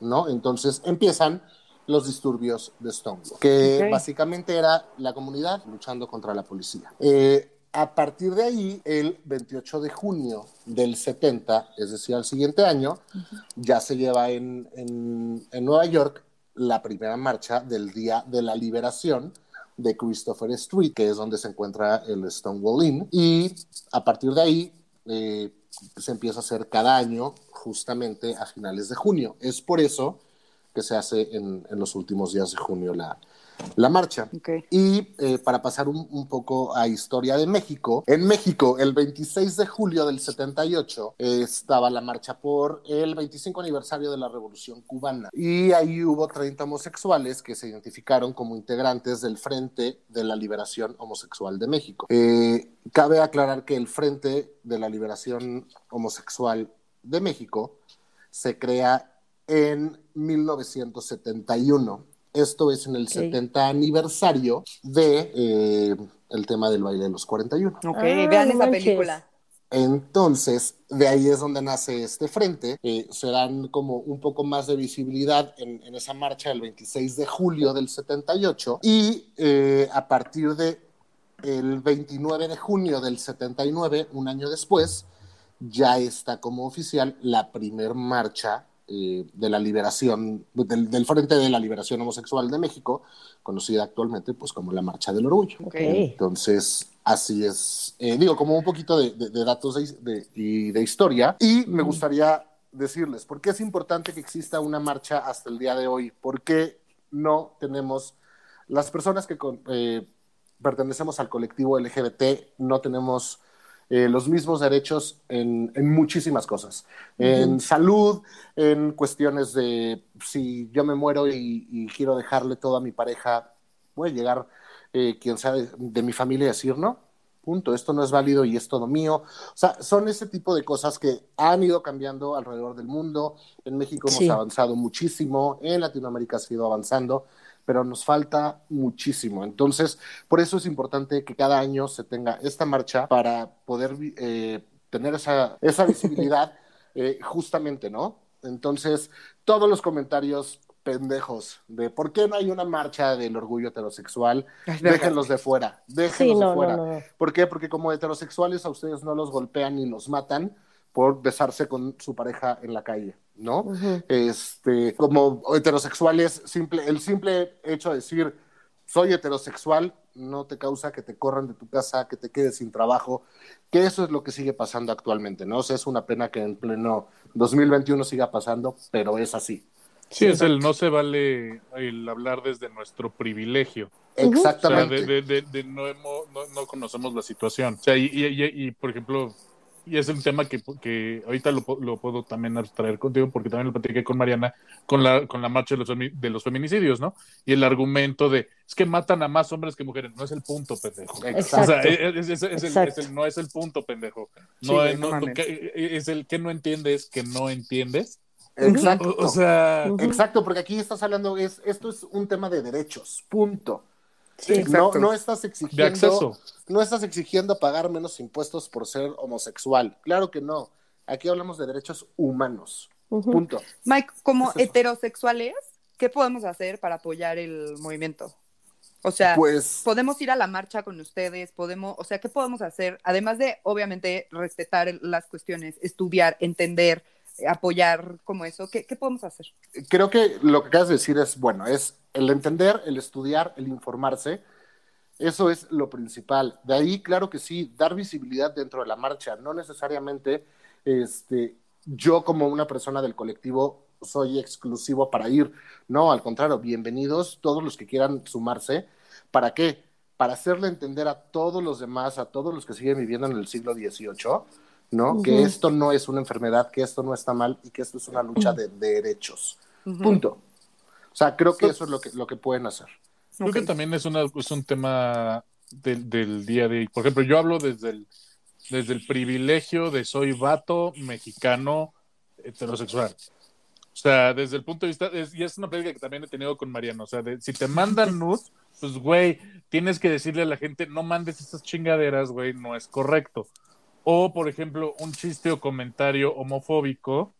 ¿no? Entonces empiezan los disturbios de Stonewall, que Ok. básicamente era la comunidad luchando contra la policía. Eh, a partir de ahí, el 28 de junio del 70, es decir, al siguiente año, ya se lleva en, en- en Nueva York la primera marcha del Día de la Liberación de Christopher Street, que es donde se encuentra el Stonewall Inn, y a partir de ahí eh, se empieza a hacer cada año justamente a finales de junio. Es por eso que se hace en, en los últimos días de junio la, la marcha. Ok. Y eh, para pasar un, un poco a historia de México, en México el 26 de julio del 78 eh, estaba la marcha por el 25 aniversario de la Revolución Cubana y ahí hubo 30 homosexuales que se identificaron como integrantes del Frente de la Liberación Homosexual de México. Eh, cabe aclarar que el Frente de la Liberación Homosexual de México se crea en 1971. Esto es en el Ok. 70 aniversario de eh, el tema del baile de los 41. Ok, Ah, vean esa película. Entonces, de ahí es donde nace este frente. Eh, se dan como un poco más de visibilidad en, en esa marcha del 26 de julio del 78 y eh, a partir de el 29 de junio del 79, un año después, ya está como oficial la primer marcha eh, de la liberación, del, del, Frente de la Liberación Homosexual de México, conocida actualmente pues como la Marcha del Orgullo. Okay. Entonces, así es, eh, digo, como un poquito de, de, de datos de, y de historia, y me gustaría decirles, ¿por qué es importante que exista una marcha hasta el día de hoy? ¿Por qué no tenemos las personas que eh, pertenecemos al colectivo LGBT, no tenemos eh, los mismos derechos en, en muchísimas cosas, uh -huh. en salud, en cuestiones de si yo me muero y, y, quiero dejarle todo a mi pareja, puede llegar eh, quien sea de, de, mi familia y decir, no, punto, esto no es válido y es todo mío. O sea, son ese tipo de cosas que han ido cambiando alrededor del mundo. En México sí. hemos avanzado muchísimo, en Latinoamérica ha ido avanzando pero nos falta muchísimo. Entonces, por eso es importante que cada año se tenga esta marcha para poder eh, tener esa, esa visibilidad eh, justamente, ¿no? Entonces, todos los comentarios pendejos de por qué no hay una marcha del orgullo heterosexual, déjenlos de fuera, déjenlos sí, no, de fuera. No, no. ¿Por qué? Porque como heterosexuales a ustedes no los golpean ni los matan por besarse con su pareja en la calle. ¿no? Uh -huh. Este, como heterosexuales, simple, el simple hecho de decir soy heterosexual no te causa que te corran de tu casa, que te quedes sin trabajo, que eso es lo que sigue pasando actualmente, ¿no? O sea, es una pena que en pleno 2021 siga pasando, pero es así. Sí, es el no se vale el hablar desde nuestro privilegio. Exactamente. O sea, de, de, de, de no, hemos, no, no, conocemos la situación. O sea, y, y, y por ejemplo, y es un tema que, que ahorita lo, lo, puedo también abstraer contigo porque también lo platiqué con Mariana con la, con la marcha de los, de los feminicidios, ¿no? Y el argumento de es que matan a más hombres que mujeres, no es el punto, pendejo. Exacto. O sea, es, es, es, el, es, el, no es el punto, pendejo. No, sí, no, no es el que no entiendes que no entiendes. Exacto. O, o sea, exacto, porque aquí estás hablando, es, esto es un tema de derechos, punto. Sí, no, no estás exigiendo no estás exigiendo pagar menos impuestos por ser homosexual. Claro que no. Aquí hablamos de derechos humanos. Uh -huh. Punto. Mike, como es heterosexuales, ¿qué podemos hacer para apoyar el movimiento? O sea, pues, podemos ir a la marcha con ustedes, podemos, o sea, ¿qué podemos hacer? Además de, obviamente, respetar las cuestiones, estudiar, entender, apoyar como eso, ¿qué, ¿qué, podemos hacer? Creo que lo que acabas de decir es, bueno, es el entender, el estudiar, el informarse, eso es lo principal. De ahí, claro que sí, dar visibilidad dentro de la marcha, no necesariamente este, yo como una persona del colectivo soy exclusivo para ir, no, al contrario, bienvenidos todos los que quieran sumarse. ¿Para qué? Para hacerle entender a todos los demás, a todos los que siguen viviendo en el siglo XVIII, ¿no? Uh -huh. Que esto no es una enfermedad, que esto no está mal y que esto es una lucha de, de derechos. Uh -huh. Punto. O sea, creo que eso es lo que, lo que pueden hacer. Creo okay. que también es, una, es un tema del, del día de hoy. Por ejemplo, yo hablo desde el, desde el privilegio de soy vato, mexicano, heterosexual. O sea, desde el punto de vista, es, y es una plática que también he tenido con Mariano, o sea, de, si te mandan nudes, pues, güey, tienes que decirle a la gente, no mandes esas chingaderas, güey, no es correcto. O, por ejemplo, un chiste o comentario homofóbico,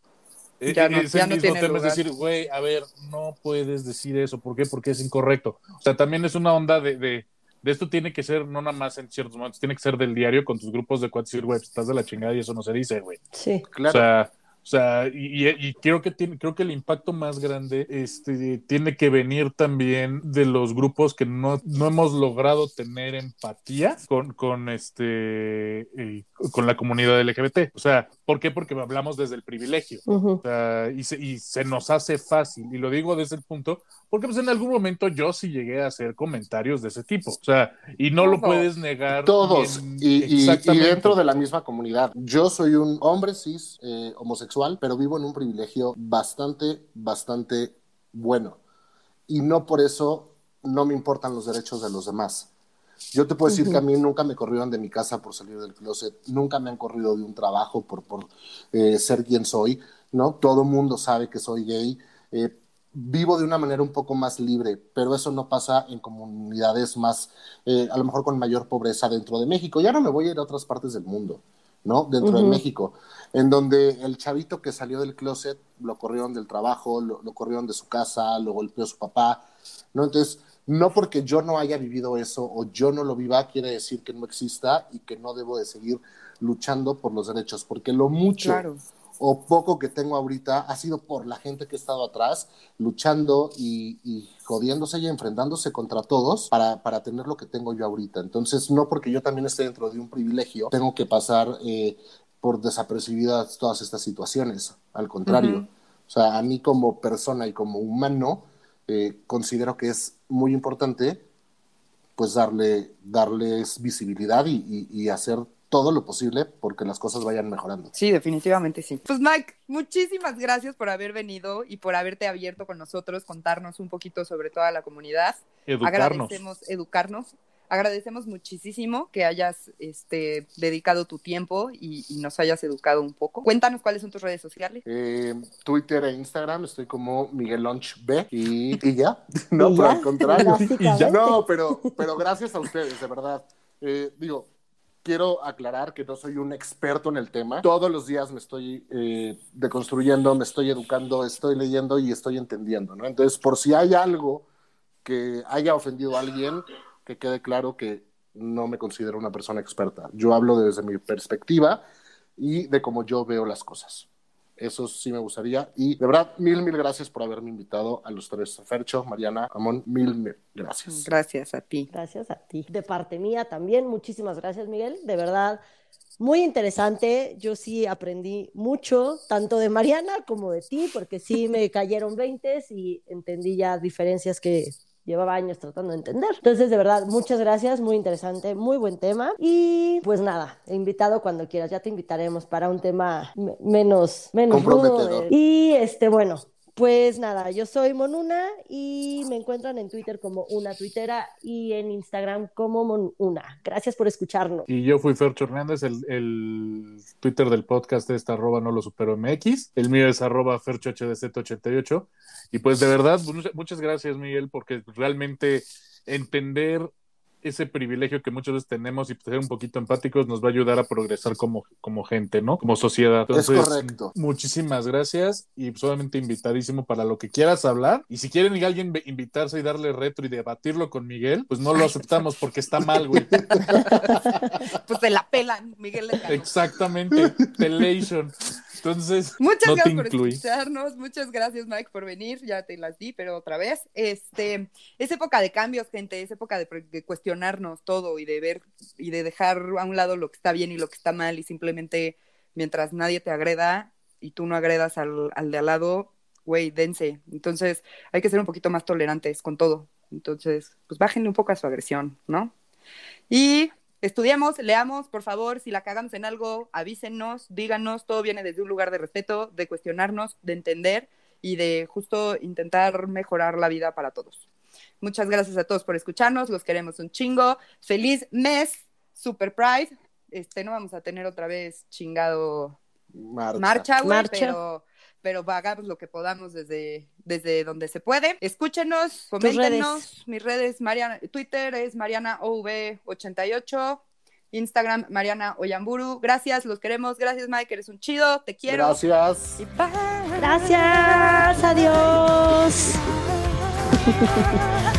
eh, ya no, es ya el no mismo tiene tema, lugar. es decir, güey, a ver, no puedes decir eso, ¿por qué? Porque es incorrecto. O sea, también es una onda de, de, de esto tiene que ser no nada más en ciertos momentos, tiene que ser del diario con tus grupos de cuates decir, güey, pues, estás de la chingada y eso no se dice, güey. Sí. Claro. O sea, o sea, y, y, y, creo que tiene, creo que el impacto más grande este, tiene que venir también de los grupos que no, no hemos logrado tener empatía con, con este eh, con la comunidad LGBT. O sea, ¿por qué? Porque hablamos desde el privilegio. Uh -huh. o sea, y, se, y se nos hace fácil. Y lo digo desde el punto, porque pues en algún momento yo sí llegué a hacer comentarios de ese tipo. O sea, y no Todos. lo puedes negar. Todos. En, y, y, y, dentro de la misma comunidad. Yo soy un hombre cis eh, homosexual pero vivo en un privilegio bastante, bastante bueno. Y no por eso no me importan los derechos de los demás. Yo te puedo decir uh -huh. que a mí nunca me corrieron de mi casa por salir del closet, nunca me han corrido de un trabajo por, por eh, ser quien soy, ¿no? Todo mundo sabe que soy gay. Eh, vivo de una manera un poco más libre, pero eso no pasa en comunidades más, eh, a lo mejor con mayor pobreza dentro de México. Ya no me voy a ir a otras partes del mundo. ¿no? Dentro uh -huh. de México, en donde el chavito que salió del closet lo corrieron del trabajo, lo, lo, corrieron de su casa, lo golpeó su papá, ¿no? Entonces, no porque yo no haya vivido eso o yo no lo viva, quiere decir que no exista y que no debo de seguir luchando por los derechos, porque lo mucho o poco que tengo ahorita ha sido por la gente que ha estado atrás, luchando y, jodiéndose y enfrentándose contra todos para, para, tener lo que tengo yo ahorita. Entonces, no porque yo también esté dentro de un privilegio, tengo que pasar eh, por desapercibidas todas estas situaciones. Al contrario, o sea, a mí como persona y como humano, eh, considero que es muy importante pues darle, darles visibilidad y, y hacer todo lo posible porque las cosas vayan mejorando. Sí, definitivamente sí. Pues Mike, muchísimas gracias por haber venido y por haberte abierto con nosotros, contarnos un poquito sobre toda la comunidad. Educarnos. Agradecemos educarnos. Agradecemos muchísimo que hayas este, dedicado tu tiempo y, nos hayas educado un poco. Cuéntanos cuáles son tus redes sociales. Eh, Twitter e Instagram estoy como Miguel Launch B y, ya. No, por el contrario. No, pero, pero gracias a ustedes, de verdad. Eh, digo, quiero aclarar que no soy un experto en el tema. Todos los días me estoy eh, deconstruyendo, me estoy educando, estoy leyendo y estoy entendiendo, ¿no? Entonces, por si hay algo que haya ofendido a alguien, que quede claro que no me considero una persona experta. Yo hablo desde mi perspectiva y de cómo yo veo las cosas. Eso sí me gustaría. Y de verdad, mil, mil gracias por haberme invitado a los tres. Fercho, Mariana, Amón, mil, mil gracias. Gracias a ti. Gracias a ti. De parte mía también, muchísimas gracias, Miguel. De verdad, muy interesante. Yo sí aprendí mucho, tanto de Mariana como de ti, porque sí me cayeron veintes y entendí ya diferencias que llevaba años tratando de entender. Entonces, de verdad, muchas gracias, muy interesante, muy buen tema. Y pues nada, invitado cuando quieras, ya te invitaremos para un tema menos, menos rudo. Y este, bueno, pues nada, yo soy Monuna y me encuentran en Twitter como una tuitera y en Instagram como Monuna. Gracias por escucharnos. Y yo fui Fercho Hernández, el, Twitter del podcast es arroba no lo supero MX, el mío es arroba ferchohdz88. Y pues de verdad, muchas gracias Miguel, porque realmente entender ese privilegio que muchas veces tenemos y ser un poquito empáticos nos va a ayudar a progresar como, como gente, ¿no? Como sociedad. Entonces, es correcto. Muchísimas gracias y solamente invitadísimo para lo que quieras hablar. Y si quieren alguien invitarse y darle retro y debatirlo con Miguel, pues no lo aceptamos porque está mal, güey. pues se la pelan, Miguel. Exactamente, pelation. Entonces, muchas gracias por escucharnos, muchas gracias Mike por venir, ya te las di, pero otra vez, este, es época de cambios, gente, es época de, cuestionarnos todo y de ver y de dejar a un lado lo que está bien y lo que está mal y simplemente mientras nadie te agreda y tú no agredas al, al de al lado, güey, dense. Entonces, hay que ser un poquito más tolerantes con todo. Entonces, pues bájenle un poco a su agresión, ¿no? Y estudiemos, leamos, por favor, si la cagamos en algo, avísenos, díganos, todo viene desde un lugar de respeto, de cuestionarnos, de entender y de justo intentar mejorar la vida para todos. Muchas gracias a todos por escucharnos, los queremos un chingo. Feliz mes, Super Pride. Este, no vamos a tener otra vez chingado marcha, marcha, pero pero hagamos lo que podamos desde, desde donde se puede. Escúchenos, coméntenos. Mis redes, Mariana, Twitter es MarianaOV88. Instagram, Mariana Oyamburu. Gracias, los queremos. Gracias, Mike, eres un chido. Te quiero. Gracias. Gracias. Adiós.